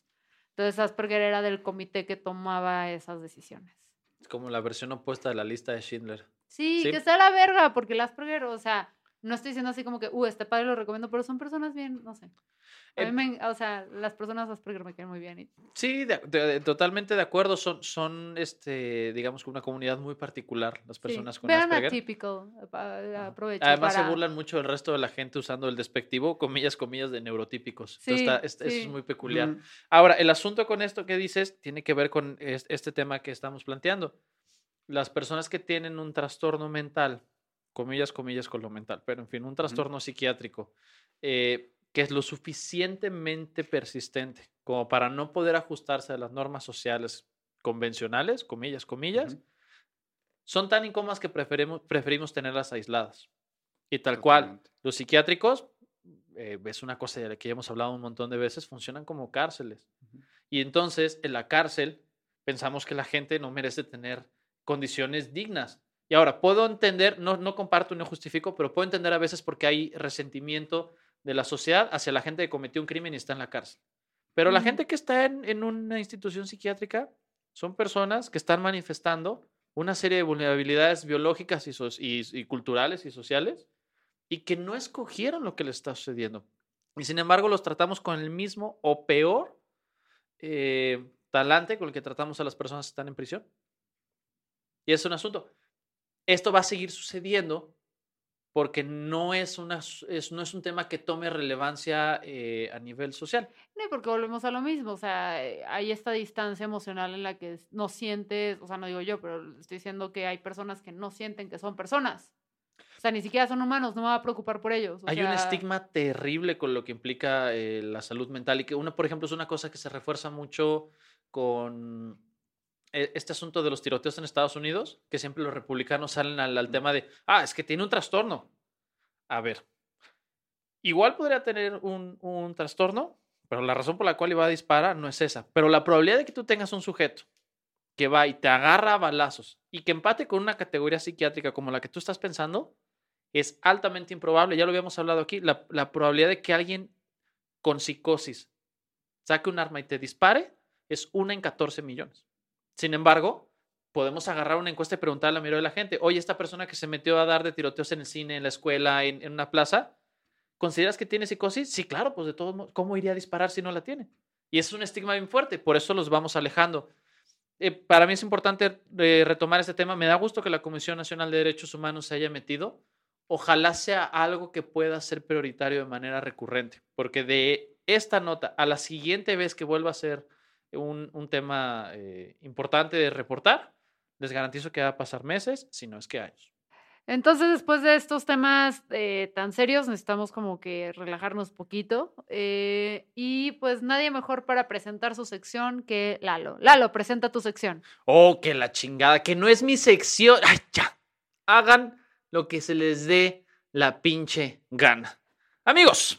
Speaker 5: Entonces Asperger era del comité que tomaba esas decisiones.
Speaker 1: Como la versión opuesta de la lista de Schindler.
Speaker 5: Sí,
Speaker 1: Sí.
Speaker 5: que está la verga, porque Asperger, o sea, no estoy diciendo así como que, uh, este padre lo recomiendo, pero son personas bien, no sé. A
Speaker 1: Eh,
Speaker 5: mí me, en- o sea, las personas Asperger me caen muy bien. y-
Speaker 1: Sí, de- de- totalmente de acuerdo. Son, son este, digamos que una comunidad muy particular, las
Speaker 5: Sí,
Speaker 1: personas con
Speaker 5: Vean
Speaker 1: Asperger.
Speaker 5: Aprovecho
Speaker 1: Además
Speaker 5: para-
Speaker 1: se burlan mucho del resto de la gente usando el despectivo, comillas, comillas, de neurotípicos. Entonces
Speaker 5: Sí,
Speaker 1: está- es- eso es
Speaker 5: sí.
Speaker 1: muy peculiar.
Speaker 3: Mm,
Speaker 1: Ahora, el asunto con esto que dices tiene que ver con es- este tema que estamos planteando. Las personas que tienen un trastorno mental, comillas, comillas con lo mental, pero en fin, un trastorno psiquiátrico, eh, que es lo suficientemente persistente como para no poder ajustarse a las normas sociales convencionales, comillas, comillas, son tan incómodas que preferimos, preferimos tenerlas aisladas. Y tal cual, los psiquiátricos, eh, es una cosa de la que ya hemos hablado un montón de veces, funcionan como cárceles. Y entonces, en la cárcel, pensamos que la gente no merece tener condiciones dignas. Y ahora, puedo entender, no, no comparto, no justifico, pero puedo entender a veces porque hay resentimiento de la sociedad hacia la gente que cometió un crimen y está en la cárcel. Pero la gente que está en, en una institución psiquiátrica son personas que están manifestando una serie de vulnerabilidades biológicas y, so- y- y culturales y sociales y que no escogieron lo que les está sucediendo. Y sin embargo los tratamos con el mismo o peor eh, talante con el que tratamos a las personas que están en prisión. Y es un asunto. Esto va a seguir sucediendo porque no es, una, es, no es un tema que tome relevancia eh, a nivel social.
Speaker 5: No, porque volvemos a lo mismo, o sea, eh, hay esta distancia emocional en la que no sientes, o sea, no digo yo, pero estoy diciendo que hay personas que no sienten que son personas. O sea, ni siquiera son humanos, no me va a preocupar por ellos. o
Speaker 1: Hay un
Speaker 5: sea,
Speaker 1: estigma terrible con lo que implica eh, la salud mental y que una, por ejemplo, es una cosa que se refuerza mucho con este asunto de los tiroteos en Estados Unidos, que siempre los republicanos salen al, al tema de, ah, es que tiene un trastorno. A ver, igual podría tener un, un trastorno, pero la razón por la cual iba a disparar no es esa. Pero la probabilidad de que tú tengas un sujeto que va y te agarra a balazos y que empate con una categoría psiquiátrica como la que tú estás pensando, es altamente improbable. Ya lo habíamos hablado aquí. La, la probabilidad de que alguien con psicosis saque un arma y te dispare es una en 14 millones. Sin embargo, podemos agarrar una encuesta y preguntarle a la mayoría de la gente, oye, esta persona que se metió a dar de tiroteos en el cine, en la escuela, en, en una plaza, ¿consideras que tiene psicosis? Sí, claro, pues de todos modos, ¿cómo iría a disparar si no la tiene? Y es un estigma bien fuerte, por eso los vamos alejando. Eh, para mí es importante eh, retomar este tema. Me da gusto que la Comisión Nacional de Derechos Humanos se haya metido. Ojalá sea algo que pueda ser prioritario de manera recurrente, porque de esta nota a la siguiente vez que vuelva a ser un, un tema eh, importante de reportar, les garantizo que va a pasar meses, si no es que años.
Speaker 5: Entonces, después de estos temas eh, tan serios, necesitamos como que relajarnos poquito. eh, y pues nadie mejor para presentar su sección que Lalo. Lalo, presenta tu sección.
Speaker 1: Oh, que la chingada, que no es mi sección. Ay, ya. Hagan lo que se les dé la pinche gana. Amigos,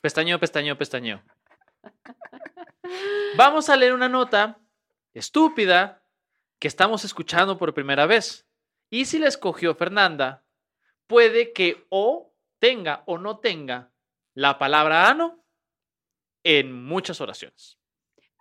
Speaker 1: pestañeo, pestañeo, pestañeo. Vamos a leer una nota estúpida que estamos escuchando por primera vez. Y si la escogió Fernanda, puede que o tenga o no tenga la palabra ano en muchas oraciones.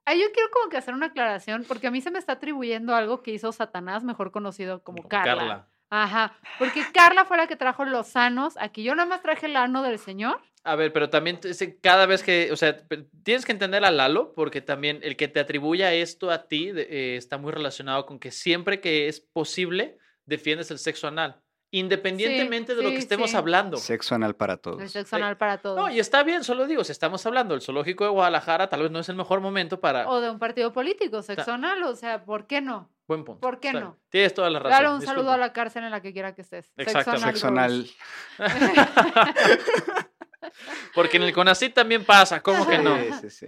Speaker 5: Ah, yo quiero como que hacer una aclaración, porque a mí se me está atribuyendo algo que hizo Satanás, mejor conocido como,
Speaker 1: Como
Speaker 5: Carla.
Speaker 1: Carla.
Speaker 5: Ajá, porque Carla fue la que trajo los sanos. Aquí yo nada más traje el ano del Señor.
Speaker 1: A ver, pero también cada vez que, o sea, tienes que entender a Lalo, porque también el que te atribuya esto a ti eh, está muy relacionado con que siempre que es posible defiendes el sexo anal, independientemente de lo
Speaker 5: sí,
Speaker 1: que estemos
Speaker 5: sí.
Speaker 1: hablando.
Speaker 3: Sexo anal para
Speaker 5: El
Speaker 3: todos.
Speaker 5: sexo anal para todos.
Speaker 1: No, y está bien, solo digo, si estamos hablando del zoológico de Guadalajara, tal vez no es el mejor momento para...
Speaker 5: O de un partido político, sexo anal, o sea, ¿por qué no?
Speaker 1: Buen punto.
Speaker 5: ¿por qué no?
Speaker 1: Tienes toda la razón.
Speaker 5: Dale un saludo a la cárcel en la que quiera que estés.
Speaker 1: Exactamente.
Speaker 3: Sexo
Speaker 5: goes.
Speaker 3: anal.
Speaker 1: Porque en el CONACYT también pasa, ¿cómo que no?
Speaker 3: Sí, sí, sí.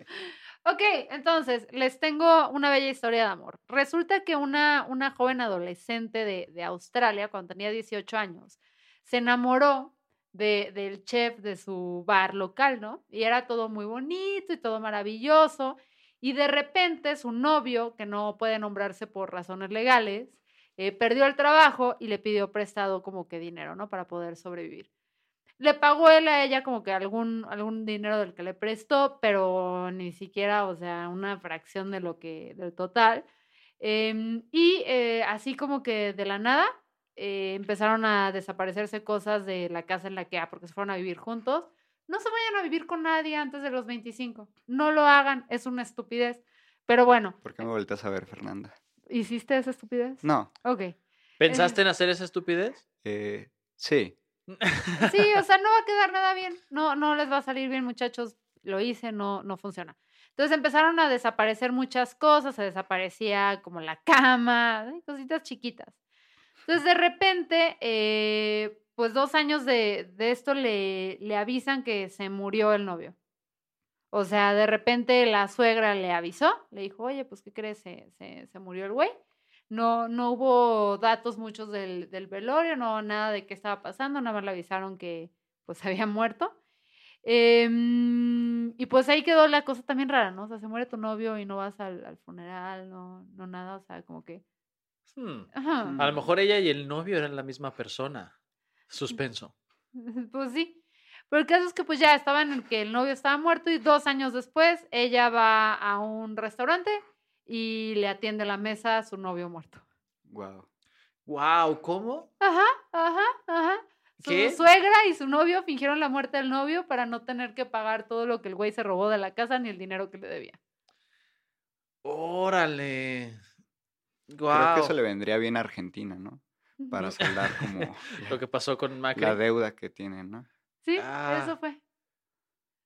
Speaker 5: Ok, entonces les tengo una bella historia de amor. Resulta que una, una joven adolescente de, de Australia, cuando tenía 18 años, se enamoró de, del chef de su bar local, ¿no? Y era todo muy bonito y todo maravilloso. Y de repente su novio, que no puede nombrarse por razones legales, eh, perdió el trabajo y le pidió prestado como que dinero, ¿no? Para poder sobrevivir. Le pagó él a ella como que algún, algún dinero del que le prestó, pero ni siquiera, o sea, una fracción de lo que, del total. Em, y eh, así como que de la nada eh, empezaron a desaparecerse cosas de la casa en la que, ah, porque se fueron a vivir juntos. No se vayan a vivir con nadie antes de los 25. No lo hagan, es una estupidez. Pero bueno,
Speaker 3: ¿Por qué me volteas a ver, Fernanda?
Speaker 5: ¿hiciste esa estupidez?
Speaker 3: No.
Speaker 5: Ok.
Speaker 1: ¿Pensaste en hacer esa estupidez?
Speaker 3: eh, sí.
Speaker 5: Sí, o sea, no va a quedar nada bien. No, no les va a salir bien, muchachos. Lo hice, no, no funciona. Entonces empezaron a desaparecer muchas cosas, se desaparecía como la cama, cositas chiquitas. Entonces de repente, eh, pues dos años de, de esto le, le avisan que se murió el novio. O sea, de repente la suegra le avisó, le dijo, oye, pues, ¿qué crees? Se, se, se murió el güey. No, no hubo datos muchos del, del velorio, no nada de qué estaba pasando, nada más le avisaron que pues había muerto. Em, y pues ahí quedó la cosa también rara, ¿no? O sea, se muere tu novio y no vas al, al funeral, no, no nada, o sea, como que...
Speaker 1: Hmm.
Speaker 5: Ajá.
Speaker 1: A lo mejor ella y el novio eran la misma persona. Suspenso.
Speaker 5: Pues sí. Pero el caso es que pues ya estaban en que el novio estaba muerto y dos años después ella va a un restaurante y le atiende la mesa a su novio muerto.
Speaker 3: Wow.
Speaker 1: Wow, ¿cómo?
Speaker 5: Ajá, ajá, ajá. Su
Speaker 1: ¿Qué?
Speaker 5: suegra y su novio fingieron la muerte del novio para no tener que pagar todo lo que el güey se robó de la casa ni el dinero que le debía.
Speaker 1: Órale.
Speaker 3: Creo que eso
Speaker 1: Wow.
Speaker 3: le vendría bien a Argentina, ¿no? para saldar como
Speaker 1: Lo que pasó con Macri.
Speaker 3: la deuda que tienen, ¿no?
Speaker 5: Sí,
Speaker 1: Ah.
Speaker 5: eso fue.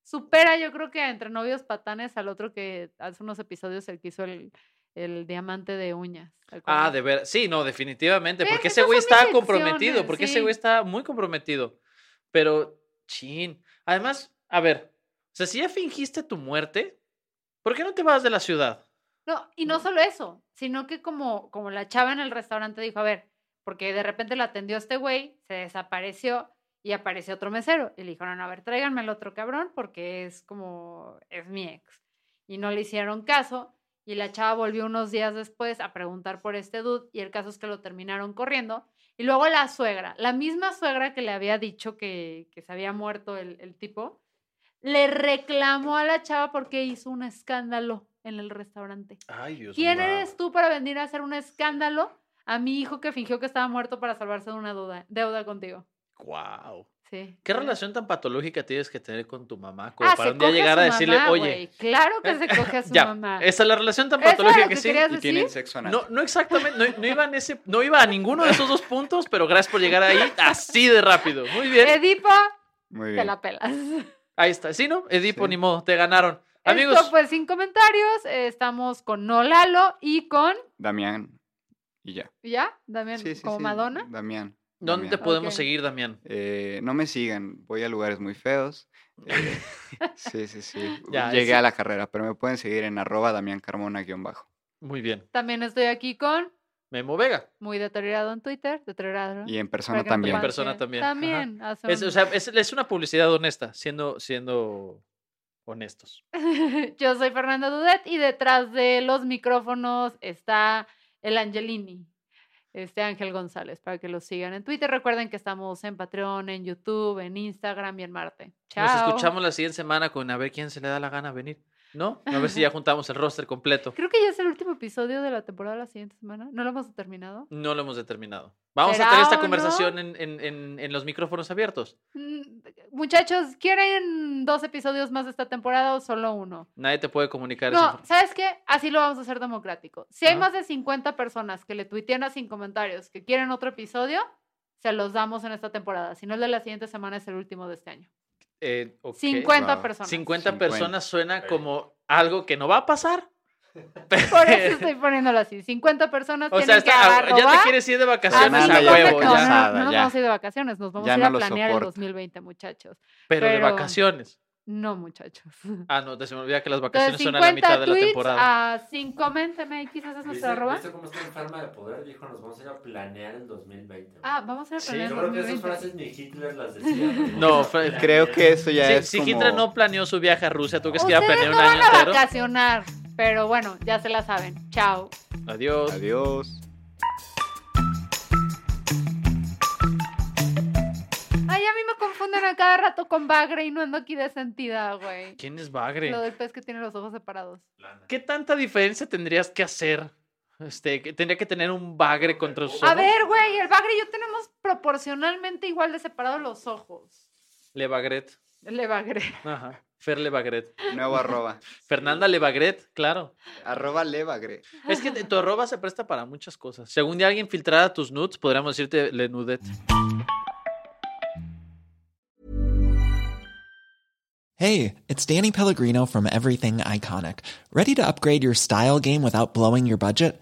Speaker 5: Supera, yo creo que entre novios patanes al otro que hace unos episodios el que hizo el, el diamante de uñas. ¿te
Speaker 1: Ah, de ver. Sí, no, definitivamente.
Speaker 5: Sí,
Speaker 1: Porque
Speaker 5: es
Speaker 1: ese güey estaba comprometido. Porque ese güey estaba muy comprometido. Pero, chin. Además, a ver. O sea, si ya fingiste tu muerte, ¿por qué no te vas de la ciudad?
Speaker 5: No, y no solo eso, sino que como, como la chava en el restaurante dijo, a ver, porque de repente la atendió este güey, se desapareció y apareció otro mesero. Y le dijeron, a ver, tráiganme el otro cabrón porque es como, es mi ex. Y no le hicieron caso. Y la chava volvió unos días después a preguntar por este dude y el caso es que lo terminaron corriendo. Y luego la suegra, la misma suegra que le había dicho que, que se había muerto el, el tipo, le reclamó a la chava porque hizo un escándalo en el restaurante.
Speaker 1: Ay, Dios
Speaker 5: ¿Quién eres tú para venir a hacer un escándalo a mi hijo que fingió que estaba muerto para salvarse de una duda- deuda contigo?
Speaker 1: Wow.
Speaker 5: Sí.
Speaker 1: ¿Qué
Speaker 5: sí.
Speaker 1: relación tan patológica tienes que tener con tu mamá? Como
Speaker 5: Ah,
Speaker 1: para un día llegar a
Speaker 5: su
Speaker 1: decirle,
Speaker 5: mamá,
Speaker 1: oye.
Speaker 5: güey. Claro que se coge a su
Speaker 1: ya,
Speaker 5: mamá.
Speaker 1: esa es la relación tan
Speaker 5: ¿Eso era
Speaker 1: patológica que,
Speaker 5: que
Speaker 1: sí.
Speaker 3: Y
Speaker 5: decir?
Speaker 3: tienen sexo anal.
Speaker 1: No, no exactamente, no, no iba en ese, no iba a ninguno de esos dos puntos, pero gracias por llegar ahí así de rápido. Muy bien.
Speaker 5: Edipo,
Speaker 3: Muy
Speaker 5: te
Speaker 3: bien.
Speaker 5: la pelas.
Speaker 1: Ahí está. ¿Sí, no? Edipo,
Speaker 3: Sí.
Speaker 1: ni modo, te ganaron. Amigos,
Speaker 5: Esto fue sin comentarios. eh, Estamos con Nolalo y con.
Speaker 3: Damián y ya.
Speaker 5: ¿Ya? También
Speaker 3: Sí, sí,
Speaker 5: como
Speaker 3: sí,
Speaker 5: Madonna.
Speaker 3: Damián.
Speaker 1: ¿Dónde te podemos seguir, Damián?
Speaker 3: Eh, no me sigan, voy a lugares muy feos. Eh, sí, sí, sí.
Speaker 1: Ya,
Speaker 3: Llegué a la carrera, pero me pueden seguir en arroba Damián Carmona guion bajo.
Speaker 1: Muy bien.
Speaker 5: También estoy aquí con.
Speaker 1: Memo Vega.
Speaker 5: Muy deteriorado en Twitter. Deteriorado.
Speaker 3: Y en persona
Speaker 5: no
Speaker 3: también.
Speaker 1: En persona también.
Speaker 5: También.
Speaker 1: Es, o sea, es, es una publicidad honesta, siendo, siendo honestos.
Speaker 5: Yo soy Fernanda Dudet y detrás de los micrófonos está el Angelini, este Ángel González, para que lo sigan en Twitter. Recuerden que estamos en Patreon, en YouTube, en Instagram y en Marte. Chao.
Speaker 1: Nos escuchamos la siguiente semana con a ver quién se le da la gana venir. ¿No? A ver si ya juntamos el roster completo.
Speaker 5: Creo que ya es el último episodio de la temporada la siguiente semana. ¿No lo hemos terminado?
Speaker 1: No lo hemos determinado. Vamos a
Speaker 5: ¿Será
Speaker 1: tener esta
Speaker 5: o no?
Speaker 1: conversación en, en- en- en los micrófonos abiertos.
Speaker 5: Mm, Muchachos, ¿quieren dos episodios más de esta temporada o solo uno?
Speaker 1: Nadie te puede comunicar
Speaker 5: No,
Speaker 1: información.
Speaker 5: ¿sabes qué? Así lo vamos a hacer democrático. Si hay
Speaker 1: Ajá.
Speaker 5: más de 50 personas que le tuiteen a sin comentarios que quieren otro episodio, se los damos en esta temporada. Si no, el de la siguiente semana es el último de este año.
Speaker 1: Eh, ok.
Speaker 5: 50
Speaker 3: Wow.
Speaker 5: personas.
Speaker 1: 50
Speaker 3: 50.
Speaker 1: personas suena como algo que no va a pasar.
Speaker 5: Por eso estoy poniéndolo así. 50 personas
Speaker 1: O sea,
Speaker 5: tienen
Speaker 1: está-
Speaker 5: que
Speaker 1: ah, ya te quieres ir de vacaciones a huevo.
Speaker 5: No, no,
Speaker 1: ya.
Speaker 3: cansada,
Speaker 5: no nos
Speaker 3: ya.
Speaker 5: vamos a ir de vacaciones, nos vamos
Speaker 3: Ya
Speaker 5: a ir
Speaker 3: no
Speaker 5: a planear el
Speaker 3: soporto.
Speaker 5: 2020, muchachos.
Speaker 1: Pero, de
Speaker 5: pero-
Speaker 1: vacaciones.
Speaker 5: No, muchachos.
Speaker 1: Ah, no, te se me olvida que las
Speaker 5: De
Speaker 1: vacaciones son a la
Speaker 5: 50
Speaker 1: mitad de la
Speaker 5: tweets
Speaker 1: temporada.
Speaker 5: a sin coménteme X, esa es
Speaker 2: ¿Viste,
Speaker 5: nuestra arroba.
Speaker 2: ¿Viste cómo está enferma de poder? Dijo, nos vamos a ir a planear el 2020.
Speaker 5: Ah, vamos a ir a
Speaker 1: Sí,
Speaker 5: planear
Speaker 2: Yo
Speaker 5: el
Speaker 2: creo que esas
Speaker 5: 2020.
Speaker 2: frases ni Hitler las decía. ¿no?
Speaker 1: No,
Speaker 3: Creo que eso ya
Speaker 1: Si,
Speaker 3: es
Speaker 1: si
Speaker 3: como...
Speaker 1: Hitler no planeó su viaje a Rusia, tú crees que iba a
Speaker 5: Ustedes
Speaker 1: planear
Speaker 5: no
Speaker 1: un
Speaker 5: van
Speaker 1: año
Speaker 5: a
Speaker 1: entero.
Speaker 5: vacacionar, pero bueno, ya se la saben. Chao.
Speaker 1: Adiós.
Speaker 3: Adiós.
Speaker 5: Ay, a mí me confunden a cada rato con bagre y no ando aquí de sentida, güey.
Speaker 1: ¿Quién es Bagre?
Speaker 5: Lo del pez que tiene los ojos separados.
Speaker 1: ¿Qué tanta diferencia tendrías que hacer? Este, que tendría que tener un bagre contra sus ojos.
Speaker 5: A ver, güey, el bagre y yo tenemos proporcionalmente igual de separados los ojos.
Speaker 1: Le Bagret.
Speaker 5: Le bagre.
Speaker 1: Ajá. Fer Le Bagret.
Speaker 3: Nuevo arroba.
Speaker 1: Fernanda Le Bagret, claro.
Speaker 3: arroba Levagre.
Speaker 1: Es que tu arroba se presta para muchas cosas. Si algún día alguien filtrara tus nudes, podríamos decirte Le Nudet.
Speaker 7: Hey, it's Danny Pellegrino from Everything Iconic. Ready to upgrade your style game without blowing your budget?